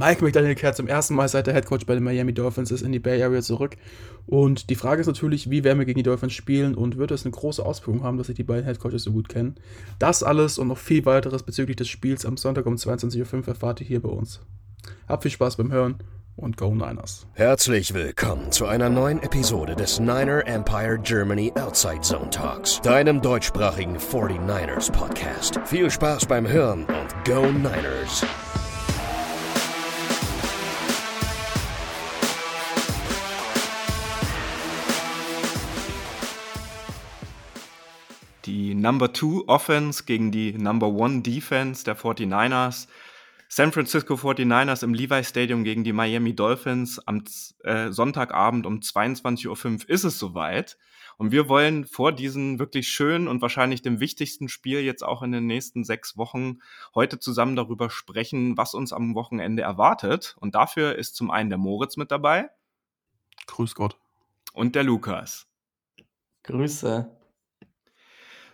Mike McDaniel kehrt zum ersten Mal seit der Headcoach bei den Miami Dolphins ist in die Bay Area zurück. Und die Frage ist natürlich, wie werden wir gegen die Dolphins spielen und wird es eine große Auswirkung haben, dass sich die beiden Headcoaches so gut kennen. Das alles und noch viel weiteres bezüglich des Spiels am Sonntag um 22.05 Uhr erfahrt ihr hier bei uns. Habt viel Spaß beim Hören und Go Niners. Herzlich willkommen zu einer neuen Episode des Niner Empire Germany Outside Zone Talks, deinem deutschsprachigen 49ers Podcast. Viel Spaß beim Hören und Go Niners! Die Number 2 Offense gegen die Number 1 Defense der 49ers. San Francisco 49ers im Levi Stadium gegen die Miami Dolphins am äh, Sonntagabend um 22.05 Uhr ist es soweit. Und wir wollen vor diesem wirklich schönen und wahrscheinlich dem wichtigsten Spiel jetzt auch in den nächsten sechs Wochen heute zusammen darüber sprechen, was uns am Wochenende erwartet. Und dafür ist zum einen der Moritz mit dabei. Grüß Gott. Und der Lukas. Grüße.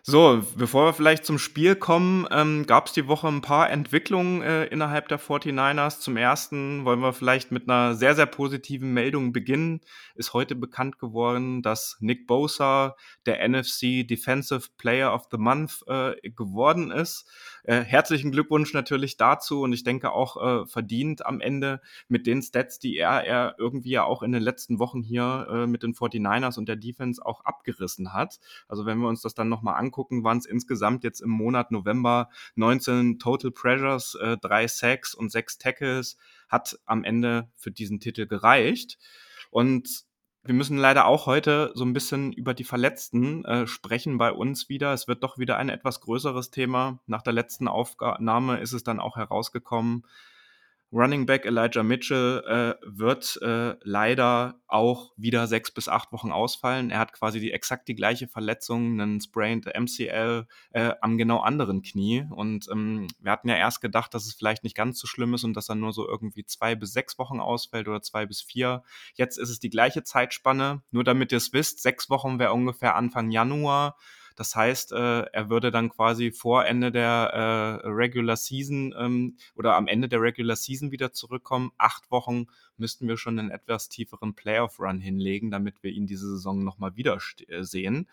So, bevor wir vielleicht zum Spiel kommen, ähm, gab es die Woche ein paar Entwicklungen äh, innerhalb der 49ers. Zum ersten wollen wir vielleicht mit einer sehr, sehr positiven Meldung beginnen. Ist heute bekannt geworden, dass Nick Bosa der NFC Defensive Player of the Month äh, geworden ist. Äh, herzlichen Glückwunsch natürlich dazu und ich denke auch äh, verdient am Ende mit den Stats, die er, er irgendwie ja auch in den letzten Wochen hier äh, mit den 49ers und der Defense auch abgerissen hat. Also wenn wir uns das dann nochmal angucken, waren es insgesamt jetzt im Monat November 19 Total Pressures, äh, drei Sacks und sechs Tackles, hat am Ende für diesen Titel gereicht. Und wir müssen leider auch heute so ein bisschen über die Verletzten äh, sprechen bei uns wieder. Es wird doch wieder ein etwas größeres Thema. Nach der letzten Aufnahme ist es dann auch herausgekommen, Running Back Elijah Mitchell äh, wird äh, leider auch wieder sechs bis acht Wochen ausfallen. Er hat quasi die exakt die gleiche Verletzung, einen Sprained MCL äh, am genau anderen Knie. Und ähm, wir hatten ja erst gedacht, dass es vielleicht nicht ganz so schlimm ist und dass er nur so irgendwie zwei bis sechs Wochen ausfällt oder zwei bis vier. Jetzt ist es die gleiche Zeitspanne. Nur damit ihr es wisst, sechs Wochen wäre ungefähr Anfang Januar. Das heißt, äh, er würde dann quasi vor Ende der äh, Regular Season ähm, oder am Ende der Regular Season wieder zurückkommen. Acht Wochen müssten wir schon einen etwas tieferen Playoff-Run hinlegen, damit wir ihn diese Saison nochmal wieder äh, sehen.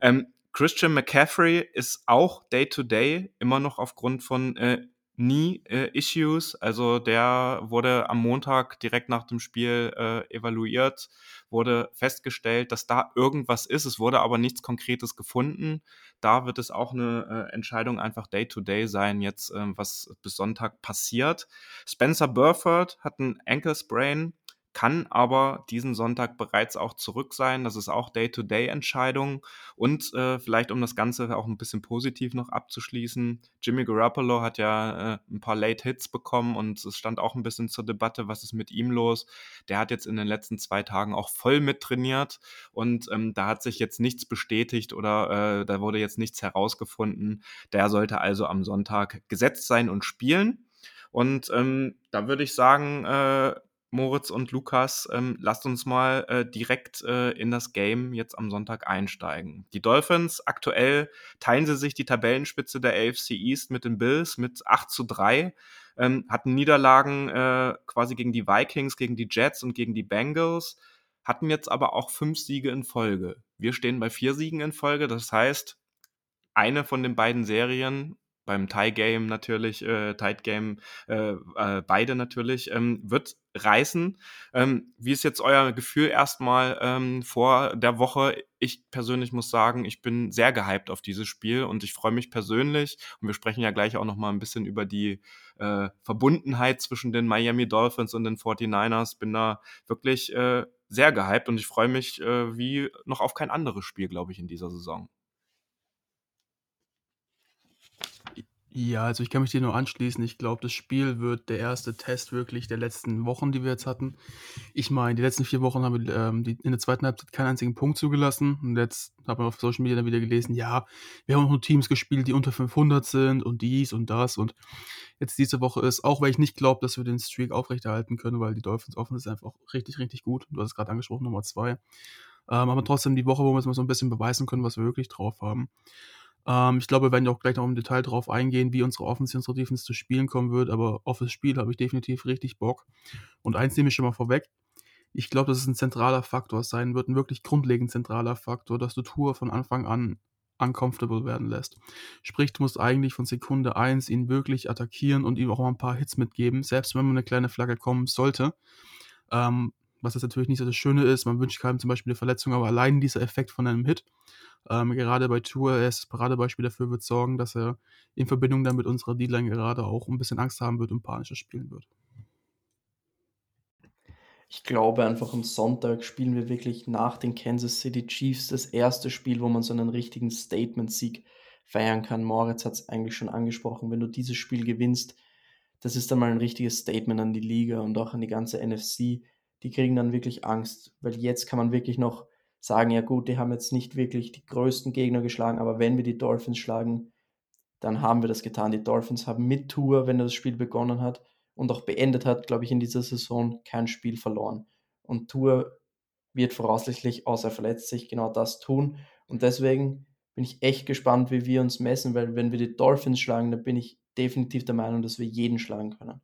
Ähm, Christian McCaffrey ist auch Day-to-Day -Day immer noch aufgrund von äh, nie äh, Issues. Also der wurde am Montag direkt nach dem Spiel äh, evaluiert, wurde festgestellt, dass da irgendwas ist. Es wurde aber nichts Konkretes gefunden. Da wird es auch eine äh, Entscheidung einfach Day-to-Day -Day sein, jetzt ähm, was bis Sonntag passiert. Spencer Burford hat ein Ankle Sprain kann aber diesen Sonntag bereits auch zurück sein. Das ist auch Day-to-Day-Entscheidung. Und äh, vielleicht, um das Ganze auch ein bisschen positiv noch abzuschließen, Jimmy Garoppolo hat ja äh, ein paar Late Hits bekommen und es stand auch ein bisschen zur Debatte, was ist mit ihm los. Der hat jetzt in den letzten zwei Tagen auch voll mittrainiert und ähm, da hat sich jetzt nichts bestätigt oder äh, da wurde jetzt nichts herausgefunden. Der sollte also am Sonntag gesetzt sein und spielen. Und ähm, da würde ich sagen, äh, Moritz und Lukas, ähm, lasst uns mal äh, direkt äh, in das Game jetzt am Sonntag einsteigen. Die Dolphins, aktuell teilen sie sich die Tabellenspitze der AFC East mit den Bills mit 8 zu 3, ähm, hatten Niederlagen äh, quasi gegen die Vikings, gegen die Jets und gegen die Bengals, hatten jetzt aber auch fünf Siege in Folge. Wir stehen bei vier Siegen in Folge, das heißt, eine von den beiden Serien beim Tie Game natürlich, äh, Tight Game, äh, äh, beide natürlich, ähm, wird reißen. Ähm, wie ist jetzt euer Gefühl erstmal ähm, vor der Woche? Ich persönlich muss sagen, ich bin sehr gehypt auf dieses Spiel und ich freue mich persönlich. Und wir sprechen ja gleich auch noch mal ein bisschen über die äh, Verbundenheit zwischen den Miami Dolphins und den 49ers. Bin da wirklich äh, sehr gehypt und ich freue mich äh, wie noch auf kein anderes Spiel, glaube ich, in dieser Saison. Ja, also ich kann mich dir nur anschließen. Ich glaube, das Spiel wird der erste Test wirklich der letzten Wochen, die wir jetzt hatten. Ich meine, die letzten vier Wochen haben wir ähm, die, in der zweiten Halbzeit keinen einzigen Punkt zugelassen. Und jetzt hat man auf Social Media dann wieder gelesen, ja, wir haben auch nur Teams gespielt, die unter 500 sind und dies und das. Und jetzt diese Woche ist, auch weil ich nicht glaube, dass wir den Streak aufrechterhalten können, weil die Dolphins Offense ist einfach richtig, richtig gut. Du hast es gerade angesprochen, Nummer zwei. Ähm, aber trotzdem die Woche, wo wir es mal so ein bisschen beweisen können, was wir wirklich drauf haben. Ähm, ich glaube, wir werden auch gleich noch im Detail darauf eingehen, wie unsere Offensive und unsere Defense zu spielen kommen wird, aber auf das Spiel habe ich definitiv richtig Bock. Und eins nehme ich schon mal vorweg. Ich glaube, dass es ein zentraler Faktor sein wird, ein wirklich grundlegend zentraler Faktor, dass du Tour von Anfang an uncomfortable werden lässt. Sprich, du musst eigentlich von Sekunde 1 ihn wirklich attackieren und ihm auch mal ein paar Hits mitgeben, selbst wenn man eine kleine Flagge kommen sollte. Ähm, was jetzt natürlich nicht so das Schöne ist, man wünscht keinem zum Beispiel eine Verletzung, aber allein dieser Effekt von einem Hit, ähm, gerade bei Tour, er ist das Paradebeispiel dafür, wird sorgen, dass er in Verbindung dann mit unserer D-Line gerade auch ein bisschen Angst haben wird und panischer spielen wird. Ich glaube einfach am Sonntag spielen wir wirklich nach den Kansas City Chiefs das erste Spiel, wo man so einen richtigen Statement-Sieg feiern kann. Moritz hat es eigentlich schon angesprochen. Wenn du dieses Spiel gewinnst, das ist dann mal ein richtiges Statement an die Liga und auch an die ganze NFC. Die kriegen dann wirklich Angst, weil jetzt kann man wirklich noch sagen, ja gut, die haben jetzt nicht wirklich die größten Gegner geschlagen, aber wenn wir die Dolphins schlagen, dann haben wir das getan. Die Dolphins haben mit Tour, wenn er das Spiel begonnen hat, und auch beendet hat, glaube ich, in dieser Saison kein Spiel verloren. Und Tour wird voraussichtlich, außer er verletzt sich, genau das tun. Und deswegen bin ich echt gespannt, wie wir uns messen, weil wenn wir die Dolphins schlagen, dann bin ich definitiv der Meinung, dass wir jeden schlagen können.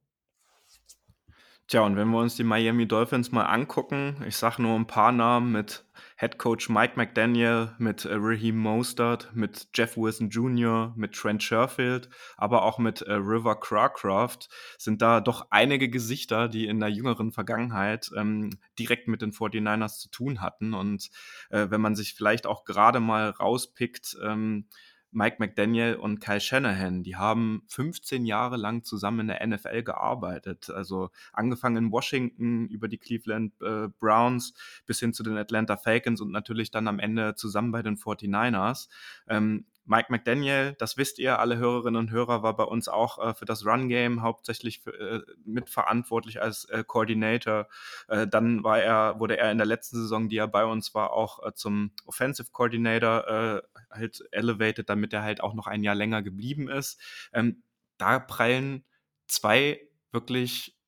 Tja, und wenn wir uns die Miami Dolphins mal angucken, ich sage nur ein paar Namen mit Head Coach Mike McDaniel, mit äh, Raheem Mostert, mit Jeff Wilson Jr., mit Trent Sherfield, aber auch mit äh, River Crawcraft sind da doch einige Gesichter, die in der jüngeren Vergangenheit ähm, direkt mit den 49ers zu tun hatten. Und äh, wenn man sich vielleicht auch gerade mal rauspickt, ähm, Mike McDaniel und Kyle Shanahan, die haben 15 Jahre lang zusammen in der NFL gearbeitet. Also angefangen in Washington über die Cleveland äh, Browns bis hin zu den Atlanta Falcons und natürlich dann am Ende zusammen bei den 49ers. Ähm, Mike McDaniel, das wisst ihr, alle Hörerinnen und Hörer, war bei uns auch äh, für das Run-Game hauptsächlich für, äh, mitverantwortlich als äh, Coordinator. Äh, dann war er, wurde er in der letzten Saison, die er bei uns war, auch äh, zum Offensive Coordinator äh, halt elevated, damit er halt auch noch ein Jahr länger geblieben ist. Ähm, da prallen zwei wirklich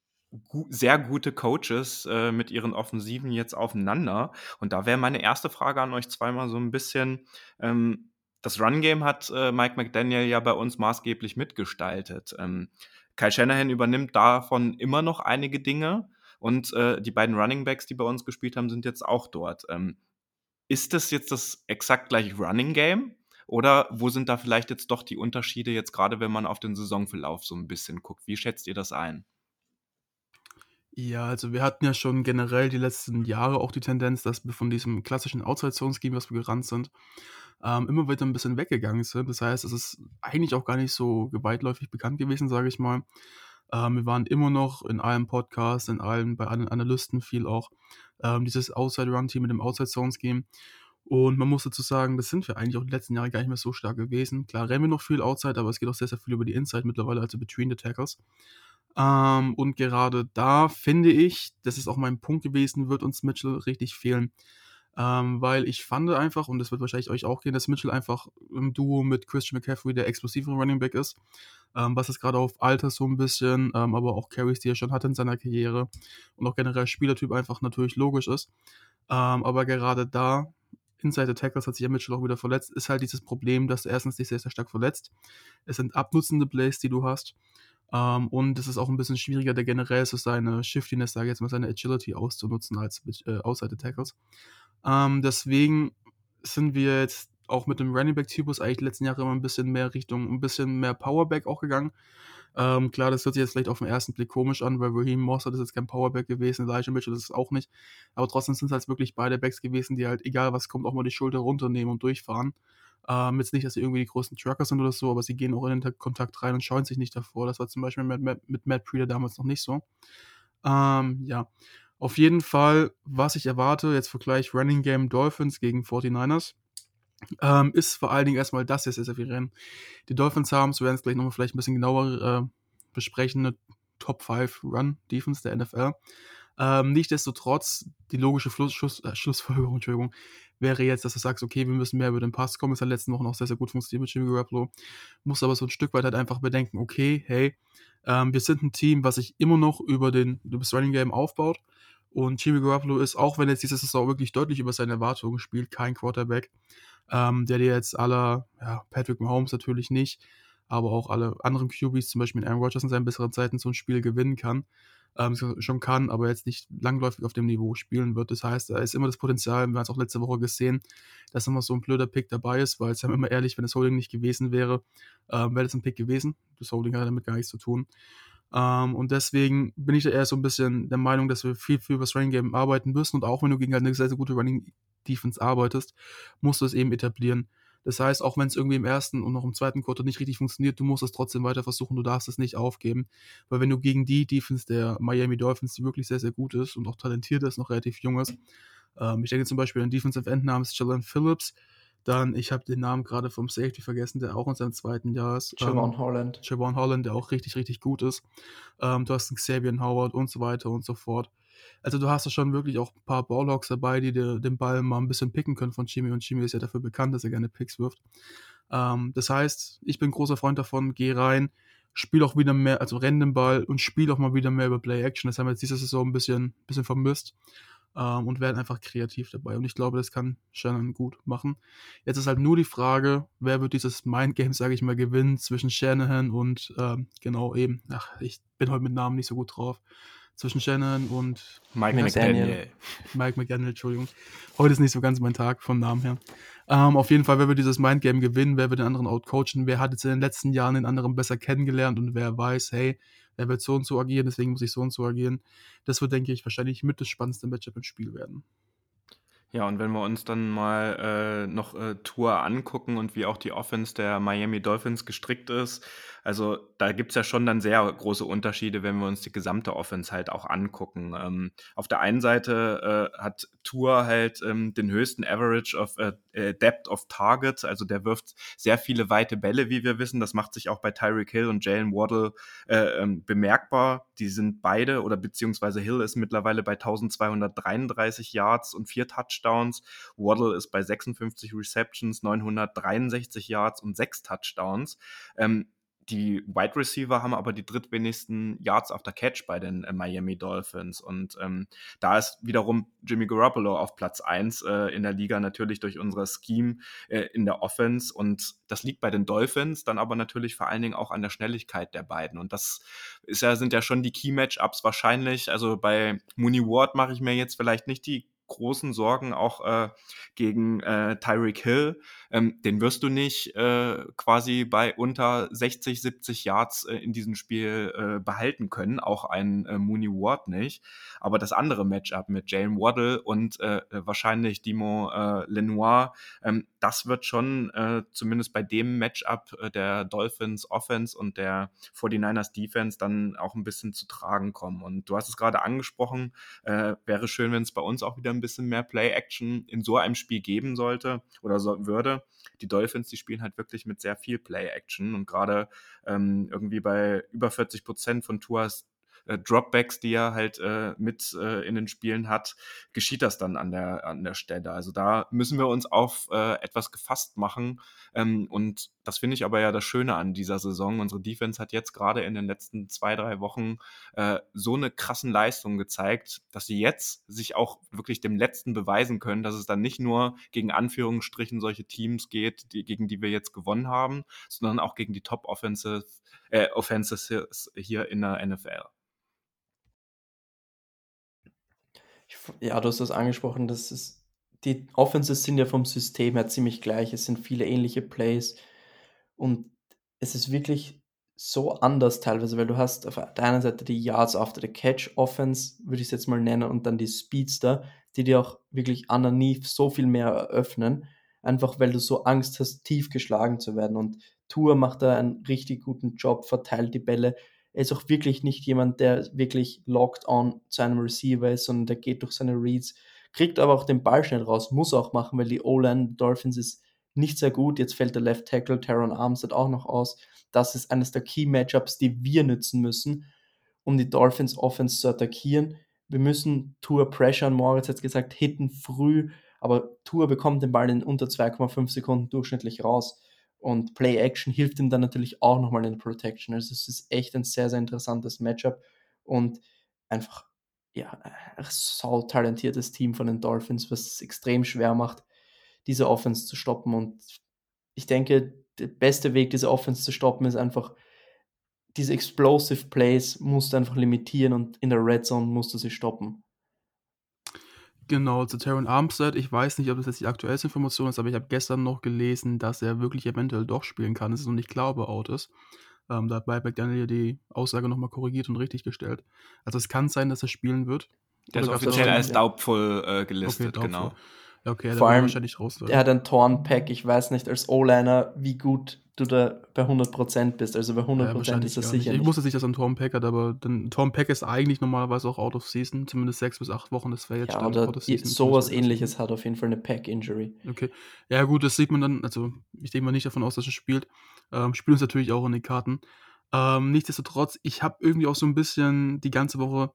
gu sehr gute Coaches äh, mit ihren Offensiven jetzt aufeinander. Und da wäre meine erste Frage an euch zweimal so ein bisschen, ähm, das Run-Game hat äh, Mike McDaniel ja bei uns maßgeblich mitgestaltet. Ähm, Kyle Shanahan übernimmt davon immer noch einige Dinge und äh, die beiden Running Backs, die bei uns gespielt haben, sind jetzt auch dort. Ähm, ist das jetzt das exakt gleiche Running Game? Oder wo sind da vielleicht jetzt doch die Unterschiede, jetzt gerade wenn man auf den Saisonverlauf so ein bisschen guckt? Wie schätzt ihr das ein? Ja, also wir hatten ja schon generell die letzten Jahre auch die Tendenz, dass wir von diesem klassischen Outside-Zone-Scheme, was wir gerannt sind, ähm, immer weiter ein bisschen weggegangen sind. Das heißt, es ist eigentlich auch gar nicht so weitläufig bekannt gewesen, sage ich mal. Ähm, wir waren immer noch in allen Podcasts, in allen, bei allen Analysten viel auch ähm, dieses Outside-Run-Team mit dem Outside-Zone-Scheme. Und man muss dazu sagen, das sind wir eigentlich auch die letzten Jahre gar nicht mehr so stark gewesen. Klar rennen wir noch viel Outside, aber es geht auch sehr, sehr viel über die Inside mittlerweile, also Between the Tackles. Ähm, und gerade da finde ich, das ist auch mein Punkt gewesen, wird uns Mitchell richtig fehlen. Ähm, weil ich fand einfach, und das wird wahrscheinlich euch auch gehen, dass Mitchell einfach im Duo mit Christian McCaffrey der explosive Running Back ist. Ähm, was es gerade auf Alter so ein bisschen, ähm, aber auch Carries, die er schon hatte in seiner Karriere und auch generell Spielertyp einfach natürlich logisch ist. Ähm, aber gerade da, Inside the Tackles hat sich ja Mitchell auch wieder verletzt, ist halt dieses Problem, dass er erstens dich sehr, sehr stark verletzt. Es sind abnutzende Plays, die du hast. Ähm, und es ist auch ein bisschen schwieriger, der generell so seine Shiftiness, sage ich jetzt mal, seine Agility auszunutzen als äh, Outside Tackles. Ähm, deswegen sind wir jetzt auch mit dem Running Back Typus eigentlich die letzten Jahre immer ein bisschen mehr Richtung, ein bisschen mehr Powerback auch gegangen. Ähm, klar, das hört sich jetzt vielleicht auf den ersten Blick komisch an, weil Raheem Mossad ist jetzt kein Powerback gewesen, Elijah Mitchell ist es auch nicht. Aber trotzdem sind es halt wirklich beide Backs gewesen, die halt, egal was kommt, auch mal die Schulter runternehmen und durchfahren. Ähm, jetzt nicht, dass sie irgendwie die größten Trucker sind oder so, aber sie gehen auch in den Kontakt rein und scheuen sich nicht davor. Das war zum Beispiel mit, mit, mit Matt Breeder damals noch nicht so. Ähm, ja, auf jeden Fall, was ich erwarte, jetzt Vergleich Running Game Dolphins gegen 49ers, ähm, ist vor allen Dingen erstmal das viel Rennen. Die Dolphins haben, so werden es gleich nochmal vielleicht ein bisschen genauer äh, besprechen, eine Top 5 Run Defense der NFL. Ähm, Nichtsdestotrotz, die logische Fluss, Schluss, äh, Schlussfolgerung Entschuldigung, wäre jetzt, dass du sagst, okay, wir müssen mehr über den Pass kommen. Ist in den letzten Wochen auch sehr, sehr gut funktioniert mit Jimmy Garoppolo. Muss aber so ein Stück weit halt einfach bedenken, okay, hey, ähm, wir sind ein Team, was sich immer noch über, den, über das Running Game aufbaut. Und Jimmy Garoppolo ist, auch wenn jetzt diese Saison wirklich deutlich über seine Erwartungen spielt, kein Quarterback, ähm, der dir jetzt aller, ja, Patrick Mahomes natürlich nicht, aber auch alle anderen QBs, zum Beispiel Aaron Rodgers in seinen besseren Zeiten, so ein Spiel gewinnen kann. Ähm, schon kann, aber jetzt nicht langläufig auf dem Niveau spielen wird. Das heißt, da ist immer das Potenzial, wir haben es auch letzte Woche gesehen, dass immer so ein blöder Pick dabei ist, weil es ja immer ehrlich, wenn das Holding nicht gewesen wäre, ähm, wäre das ein Pick gewesen. Das Holding hat damit gar nichts zu tun. Ähm, und deswegen bin ich da eher so ein bisschen der Meinung, dass wir viel für das Running Game arbeiten müssen. Und auch wenn du gegen halt eine sehr, sehr gute Running Defense arbeitest, musst du es eben etablieren. Das heißt, auch wenn es irgendwie im ersten und noch im zweiten Quarter nicht richtig funktioniert, du musst es trotzdem weiter versuchen, du darfst es nicht aufgeben. Weil wenn du gegen die Defense der Miami Dolphins, die wirklich sehr, sehr gut ist und auch talentiert ist, noch relativ jung ist, ähm, ich denke zum Beispiel an Defensive End namens Jalen Phillips, dann, ich habe den Namen gerade vom Safety vergessen, der auch in seinem zweiten Jahr ist. Javon ähm, Holland. Javon Holland, der auch richtig, richtig gut ist. Ähm, du hast einen Xavier Howard und so weiter und so fort. Also du hast da schon wirklich auch ein paar Ballhawks dabei, die dir den Ball mal ein bisschen picken können von Jimmy. Und Jimmy ist ja dafür bekannt, dass er gerne Picks wirft. Ähm, das heißt, ich bin großer Freund davon, geh rein, spiel auch wieder mehr, also renn den Ball und spiel auch mal wieder mehr über Play-Action. Das haben wir jetzt diese Saison ein bisschen, bisschen vermisst ähm, und werden einfach kreativ dabei. Und ich glaube, das kann Shannon gut machen. Jetzt ist halt nur die Frage, wer wird dieses Mindgame, sage ich mal, gewinnen zwischen Shanahan und ähm, genau eben, ach, ich bin heute mit Namen nicht so gut drauf. Zwischen Shannon und Mike McDaniel. Mike McDaniel, Entschuldigung. Heute ist nicht so ganz mein Tag vom Namen her. Ähm, auf jeden Fall, wer wird dieses Mindgame gewinnen, wer wird den anderen outcoachen, wer hat jetzt in den letzten Jahren den anderen besser kennengelernt und wer weiß, hey, er wird so und so agieren, deswegen muss ich so und so agieren. Das wird, denke ich, wahrscheinlich mit das spannendste Matchup im Spiel werden. Ja, und wenn wir uns dann mal äh, noch äh, Tour angucken und wie auch die Offense der Miami Dolphins gestrickt ist, also da gibt's ja schon dann sehr große Unterschiede, wenn wir uns die gesamte Offense halt auch angucken. Ähm, auf der einen Seite äh, hat Tour halt ähm, den höchsten Average of äh, äh, Depth of Target, also der wirft sehr viele weite Bälle, wie wir wissen. Das macht sich auch bei Tyreek Hill und Jalen Waddle äh, ähm, bemerkbar. Die sind beide oder beziehungsweise Hill ist mittlerweile bei 1233 Yards und vier Touchdowns. Waddle ist bei 56 Receptions, 963 Yards und sechs Touchdowns. Ähm, die Wide Receiver haben aber die drittwenigsten Yards after Catch bei den äh, Miami Dolphins. Und ähm, da ist wiederum Jimmy Garoppolo auf Platz 1 äh, in der Liga, natürlich durch unser Scheme äh, in der Offense. Und das liegt bei den Dolphins, dann aber natürlich vor allen Dingen auch an der Schnelligkeit der beiden. Und das ist ja, sind ja schon die Key-Matchups wahrscheinlich. Also bei Mooney Ward mache ich mir jetzt vielleicht nicht die großen Sorgen auch äh, gegen äh, Tyreek Hill. Ähm, den wirst du nicht äh, quasi bei unter 60, 70 Yards äh, in diesem Spiel äh, behalten können, auch ein äh, Mooney Ward nicht. Aber das andere Matchup mit Jalen Waddle und wahrscheinlich Dimo Lenoir, ähm, das wird schon zumindest bei dem Matchup der Dolphins Offense und der 49ers Defense dann auch ein bisschen zu tragen kommen. Und du hast es gerade angesprochen, wäre schön, wenn es bei uns auch wieder ein bisschen mehr Play-Action in so einem Spiel geben sollte oder so, würde. Die Dolphins, die spielen halt wirklich mit sehr viel Play-Action und gerade ähm, irgendwie bei über 40 Prozent von Tours äh, Dropbacks, die er halt äh, mit äh, in den Spielen hat, geschieht das dann an der, an der Stelle. Also da müssen wir uns auf äh, etwas gefasst machen. Ähm, und das finde ich aber ja das Schöne an dieser Saison. Unsere Defense hat jetzt gerade in den letzten zwei, drei Wochen äh, so eine krassen Leistung gezeigt, dass sie jetzt sich auch wirklich dem Letzten beweisen können, dass es dann nicht nur gegen Anführungsstrichen solche Teams geht, die, gegen die wir jetzt gewonnen haben, sondern auch gegen die Top Offensive, äh, Offenses hier in der NFL. Ja, du hast das angesprochen, das ist, die Offenses sind ja vom System her ziemlich gleich. Es sind viele ähnliche Plays und es ist wirklich so anders teilweise, weil du hast auf der einen Seite die Yards after the Catch Offense, würde ich es jetzt mal nennen, und dann die Speedster, die dir auch wirklich underneath so viel mehr eröffnen, einfach weil du so Angst hast, tief geschlagen zu werden. Und Tour macht da einen richtig guten Job, verteilt die Bälle, er ist auch wirklich nicht jemand, der wirklich locked on zu einem Receiver ist, sondern der geht durch seine Reads, kriegt aber auch den Ball schnell raus, muss auch machen, weil die O-Line Dolphins ist nicht sehr gut. Jetzt fällt der Left Tackle Taron Armstead auch noch aus. Das ist eines der Key Matchups, die wir nützen müssen, um die Dolphins Offense zu attackieren. Wir müssen Tour Pressure, Moritz hat gesagt, hitten früh, aber Tour bekommt den Ball in unter 2,5 Sekunden durchschnittlich raus. Und Play Action hilft ihm dann natürlich auch nochmal in der Protection. Also es ist echt ein sehr, sehr interessantes Matchup und einfach ja, ein sau talentiertes Team von den Dolphins, was es extrem schwer macht, diese Offense zu stoppen. Und ich denke, der beste Weg, diese Offense zu stoppen, ist einfach, diese Explosive Plays musst du einfach limitieren und in der Red Zone musst du sie stoppen. Genau, zu Terran Armstead. Ich weiß nicht, ob das jetzt die aktuellste Information ist, aber ich habe gestern noch gelesen, dass er wirklich eventuell doch spielen kann. Es ist noch nicht klar, ob er out ist. Ähm, da hat Buyback Daniel die Aussage nochmal korrigiert und richtig gestellt. Also es kann sein, dass er spielen wird. Der ist offiziell als doubtful äh, gelistet, okay, doubtful. genau. Okay, Vor allem, wahrscheinlich raus. Er hat ein Torn-Pack, ich weiß nicht, als O-Liner, wie gut du da bei 100% bist. Also bei 100% ja, ist das sicher nicht. Ich wusste nicht, dass er ein Torn-Pack hat, aber ein Torn-Pack ist eigentlich normalerweise auch out of season, zumindest sechs bis acht Wochen, das wäre jetzt ja, oder sowas ähnliches hat auf jeden Fall eine Pack-Injury. Okay, ja gut, das sieht man dann, also ich denke mal nicht davon aus, dass er spielt. Ähm, spielt uns natürlich auch in den Karten. Ähm, nichtsdestotrotz, ich habe irgendwie auch so ein bisschen die ganze Woche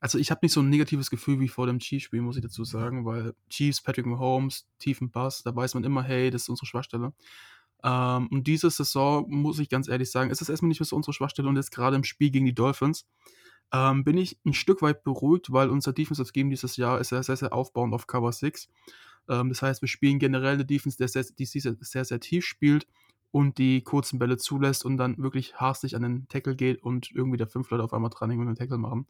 also ich habe nicht so ein negatives Gefühl wie vor dem Chiefs-Spiel, muss ich dazu sagen, weil Chiefs, Patrick Mahomes, tiefen Bass, da weiß man immer, hey, das ist unsere Schwachstelle. Ähm, und diese Saison, muss ich ganz ehrlich sagen, ist es erstmal nicht mehr so unsere Schwachstelle und jetzt gerade im Spiel gegen die Dolphins ähm, bin ich ein Stück weit beruhigt, weil unser Defensive Game dieses Jahr ist sehr, sehr, sehr aufbauend auf Cover 6. Ähm, das heißt, wir spielen generell eine Defense, die sehr, sehr, sehr, sehr tief spielt und die kurzen Bälle zulässt und dann wirklich hastig an den Tackle geht und irgendwie der fünf Leute auf einmal dran hängen und einen Tackle machen.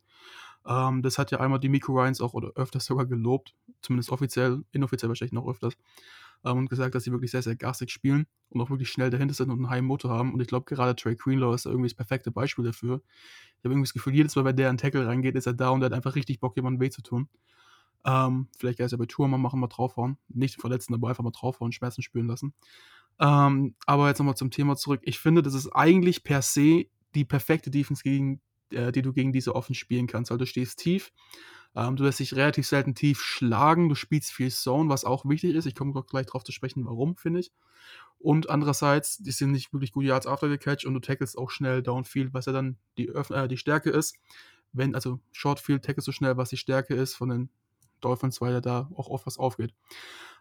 Ähm, das hat ja einmal die Miko Ryans auch oder öfters sogar gelobt, zumindest offiziell, inoffiziell wahrscheinlich noch öfters, ähm, und gesagt, dass sie wirklich sehr, sehr garstig spielen und auch wirklich schnell dahinter sind und einen heimen Motor haben. Und ich glaube, gerade Trey Greenlaw ist da irgendwie das perfekte Beispiel dafür. Ich habe irgendwie das Gefühl, jedes Mal, wenn der an Tackle reingeht, ist er da und er hat einfach richtig Bock, jemandem weh zu tun. Ähm, vielleicht ja bei Tour mal machen, mal draufhauen. Nicht verletzen, aber einfach mal draufhauen, Schmerzen spüren lassen. Ähm, aber jetzt nochmal zum Thema zurück. Ich finde, das ist eigentlich per se die perfekte Defense gegen äh, die du gegen diese offen spielen kannst. Also du stehst tief, ähm, du lässt dich relativ selten tief schlagen, du spielst viel Zone, was auch wichtig ist. Ich komme gleich darauf zu sprechen, warum, finde ich. Und andererseits, die sind nicht wirklich gute Yards after the catch und du tackelst auch schnell downfield, was ja dann die, äh, die Stärke ist. Wenn, also Shortfield tackelst so schnell, was die Stärke ist von den Dolphins, weil ja da auch oft was aufgeht.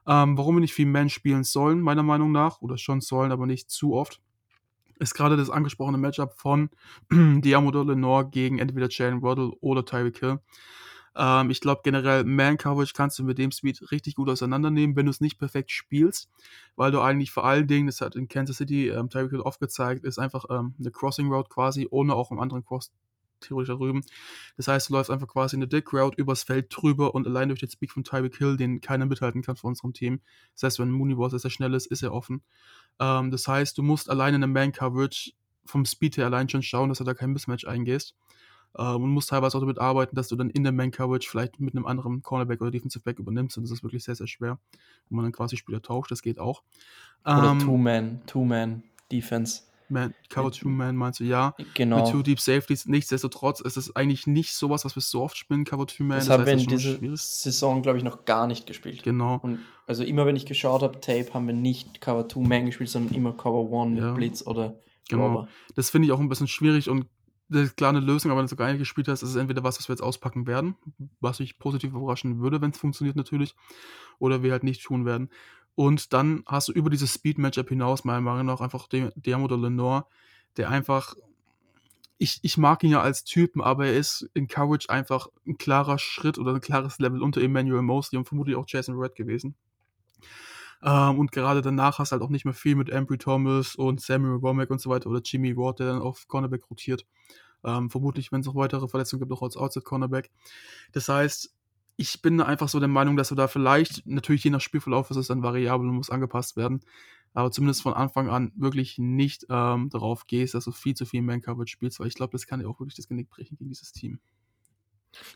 Ähm, warum wir nicht viel Man spielen sollen, meiner Meinung nach, oder schon sollen, aber nicht zu oft, ist gerade das angesprochene Matchup von Diamo Lenore gegen entweder Jalen Waddle oder Tyreek Hill. Ähm, ich glaube generell, Man-Coverage kannst du mit dem Speed richtig gut auseinandernehmen, wenn du es nicht perfekt spielst, weil du eigentlich vor allen Dingen, das hat in Kansas City ähm, Tyreek Hill oft gezeigt, ist einfach ähm, eine Crossing Route quasi, ohne auch einen anderen Cross theoretisch da drüben. Das heißt, du läufst einfach quasi eine Dick Route übers Feld drüber und allein durch den Speed von Tyreek Hill, den keiner mithalten kann von unserem Team. Das heißt, wenn Mooney Wars sehr schnell ist, ist er offen. Ähm, das heißt, du musst alleine in der Man-Coverage vom Speed her allein schon schauen, dass du da kein Mismatch eingehst. Ähm, und musst teilweise auch damit arbeiten, dass du dann in der Man-Coverage vielleicht mit einem anderen Cornerback oder Defensive Back übernimmst. Und das ist wirklich sehr, sehr schwer. Wo man dann quasi Spieler tauscht, das geht auch. Oder ähm, Two-Man, Two-Man-Defense. Man, Cover Two Man meinst du, ja. Genau. Mit Two Deep Safeties. Nichtsdestotrotz ist es eigentlich nicht sowas, was wir so oft spielen, Cover Two Man. Das, das haben wir in dieser Saison, glaube ich, noch gar nicht gespielt. Genau. Und also immer, wenn ich geschaut habe, Tape, haben wir nicht Cover Two Man gespielt, sondern immer Cover One ja. mit Blitz oder Genau. Robber. Das finde ich auch ein bisschen schwierig und das ist klar eine Lösung, aber wenn du gar nicht gespielt hast, ist es entweder was, was wir jetzt auspacken werden, was mich positiv überraschen würde, wenn es funktioniert natürlich, oder wir halt nicht tun werden. Und dann hast du über dieses Speed-Matchup hinaus, meiner Meinung nach, einfach Diamo de Lenore, der einfach. Ich, ich mag ihn ja als Typen, aber er ist in Courage einfach ein klarer Schritt oder ein klares Level unter Emmanuel Mosley und vermutlich auch Jason Red gewesen. Ähm, und gerade danach hast du halt auch nicht mehr viel mit Ambry Thomas und Samuel Womack und so weiter oder Jimmy Ward, der dann auf Cornerback rotiert. Ähm, vermutlich, wenn es noch weitere Verletzungen gibt, auch als Outside Cornerback. Das heißt, ich bin einfach so der Meinung, dass du da vielleicht, natürlich je nach Spielverlauf ist es dann variabel und muss angepasst werden, aber zumindest von Anfang an wirklich nicht ähm, darauf gehst, dass du viel zu viel Man-Coverage spielst, weil ich glaube, das kann dir auch wirklich das Genick brechen gegen dieses Team.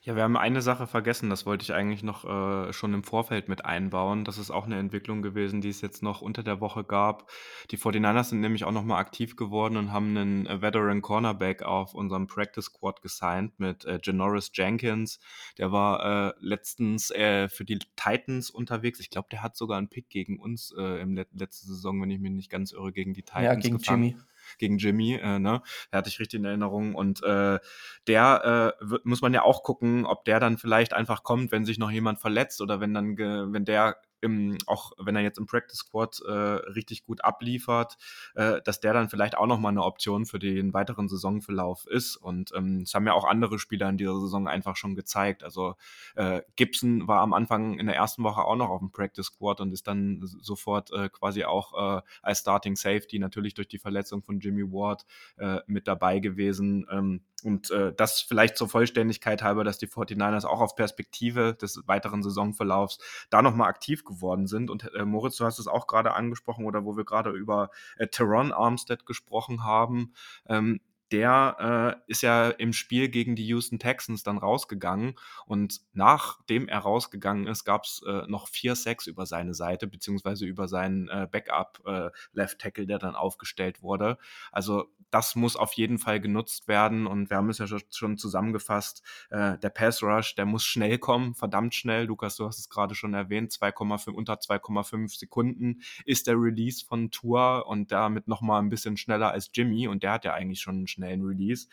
Ja, wir haben eine Sache vergessen, das wollte ich eigentlich noch äh, schon im Vorfeld mit einbauen. Das ist auch eine Entwicklung gewesen, die es jetzt noch unter der Woche gab. Die 49ers sind nämlich auch nochmal aktiv geworden und haben einen äh, Veteran Cornerback auf unserem Practice Squad gesigned mit äh, Janoris Jenkins. Der war äh, letztens äh, für die Titans unterwegs. Ich glaube, der hat sogar einen Pick gegen uns äh, im Let letzte Saison, wenn ich mich nicht ganz irre, gegen die Titans Ja, gegen gefangen. Jimmy gegen Jimmy, äh, ne? Er hatte ich richtig in Erinnerung. Und äh, der äh, wird, muss man ja auch gucken, ob der dann vielleicht einfach kommt, wenn sich noch jemand verletzt oder wenn dann, wenn der im, auch wenn er jetzt im Practice Squad äh, richtig gut abliefert, äh, dass der dann vielleicht auch nochmal eine Option für den weiteren Saisonverlauf ist. Und ähm, es haben ja auch andere Spieler in dieser Saison einfach schon gezeigt. Also äh, Gibson war am Anfang in der ersten Woche auch noch auf dem Practice Squad und ist dann sofort äh, quasi auch äh, als Starting Safety natürlich durch die Verletzung von Jimmy Ward äh, mit dabei gewesen. Ähm, und äh, das vielleicht zur Vollständigkeit halber, dass die 49ers auch auf Perspektive des weiteren Saisonverlaufs da nochmal aktiv geworden sind. Und äh, Moritz, du hast es auch gerade angesprochen oder wo wir gerade über äh, Teron Armstead gesprochen haben. Ähm, der äh, ist ja im Spiel gegen die Houston Texans dann rausgegangen und nachdem er rausgegangen ist, gab es äh, noch vier Sacks über seine Seite, beziehungsweise über seinen äh, Backup äh, Left Tackle, der dann aufgestellt wurde. Also das muss auf jeden Fall genutzt werden und wir haben es ja schon zusammengefasst, äh, der Pass Rush, der muss schnell kommen, verdammt schnell. Lukas, du hast es gerade schon erwähnt, 2,5 unter 2,5 Sekunden ist der Release von Tour und damit nochmal ein bisschen schneller als Jimmy und der hat ja eigentlich schon einen schnellen Release.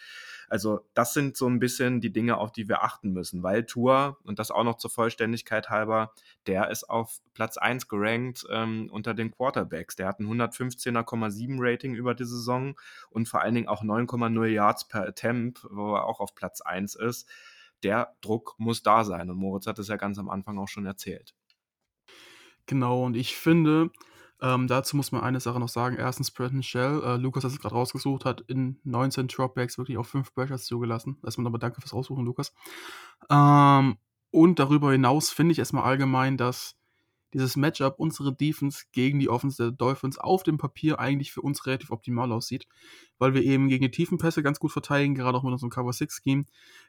Also das sind so ein bisschen die Dinge, auf die wir achten müssen, weil Tour, und das auch noch zur Vollständigkeit halber, der ist auf Platz 1 gerankt ähm, unter den Quarterbacks. Der hat ein 115,7 Rating über die Saison und vor allen Dingen auch 9,0 Yards per Attempt, wo er auch auf Platz 1 ist. Der Druck muss da sein und Moritz hat es ja ganz am Anfang auch schon erzählt. Genau, und ich finde, ähm, dazu muss man eine Sache noch sagen. Erstens, Bretton Shell, äh, Lukas hat es gerade rausgesucht, hat in 19 Dropbacks wirklich auch 5 Pressures zugelassen. Erstmal nochmal danke fürs Raussuchen, Lukas. Ähm, und darüber hinaus finde ich erstmal allgemein, dass dieses Matchup unsere Defense gegen die Offense der Dolphins auf dem Papier eigentlich für uns relativ optimal aussieht, weil wir eben gegen die tiefen Pässe ganz gut verteidigen, gerade auch mit unserem Cover 6 Scheme.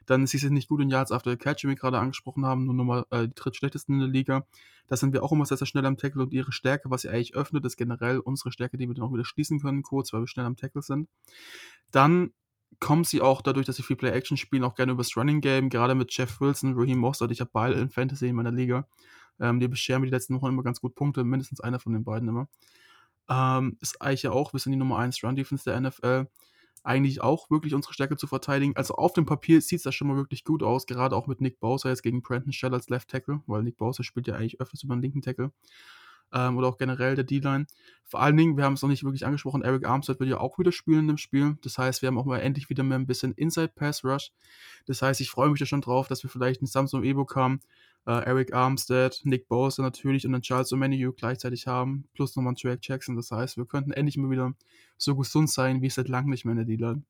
Dann ist es nicht gut in Yards after Catch, wie wir gerade angesprochen haben, nur nochmal äh, die drittschlechtesten in der Liga. Da sind wir auch immer sehr, sehr schnell am Tackle und ihre Stärke, was sie eigentlich öffnet, ist generell unsere Stärke, die wir dann auch wieder schließen können, kurz, weil wir schnell am Tackle sind. Dann kommen sie auch dadurch, dass sie viel Play-Action spielen, auch gerne übers Running Game, gerade mit Jeff Wilson, Raheem Mostert. Ich habe beide in Fantasy in meiner Liga. Ähm, die bescheren mir die letzten Wochen immer ganz gut Punkte, mindestens einer von den beiden immer. Ähm, ist eigentlich ja auch, wir sind die Nummer 1 Run-Defense der NFL, eigentlich auch wirklich unsere Stärke zu verteidigen. Also auf dem Papier sieht es da schon mal wirklich gut aus, gerade auch mit Nick Bowser jetzt gegen Brandon Shell als Left Tackle, weil Nick Bowser spielt ja eigentlich öfters über den linken Tackle. Ähm, oder auch generell der D-Line. Vor allen Dingen, wir haben es noch nicht wirklich angesprochen, Eric Armstead wird ja auch wieder spielen in dem Spiel. Das heißt, wir haben auch mal endlich wieder mehr ein bisschen Inside Pass Rush. Das heißt, ich freue mich da schon drauf, dass wir vielleicht einen Samsung Evo haben, äh, Eric Armstead, Nick Bowser natürlich und dann Charles O'Menu gleichzeitig haben, plus nochmal Drake Jackson. Das heißt, wir könnten endlich mal wieder so gesund sein, wie seit langem nicht mehr in der D-Line.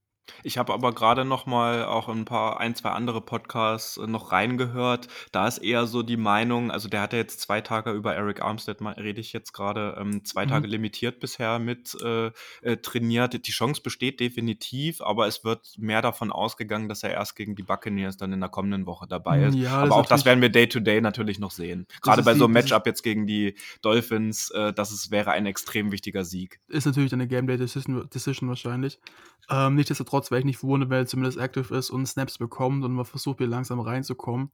Ich habe aber gerade noch mal auch ein paar ein, zwei andere Podcasts äh, noch reingehört. Da ist eher so die Meinung, also der hat ja jetzt zwei Tage über Eric Armstead, rede ich jetzt gerade, ähm, zwei mhm. Tage limitiert bisher mit äh, äh, trainiert. Die Chance besteht definitiv, aber es wird mehr davon ausgegangen, dass er erst gegen die Buccaneers dann in der kommenden Woche dabei ist. Ja, aber auch das werden wir Day-to-Day -Day natürlich noch sehen. Gerade bei so einem Matchup jetzt gegen die Dolphins, äh, das ist, wäre ein extrem wichtiger Sieg. Ist natürlich eine Game-Day-Decision Decision wahrscheinlich. Ähm, Nichtsdestotrotz Nichtsdestotrotz wäre ich nicht verwundert, wenn er zumindest active ist und Snaps bekommt und man versucht, hier langsam reinzukommen.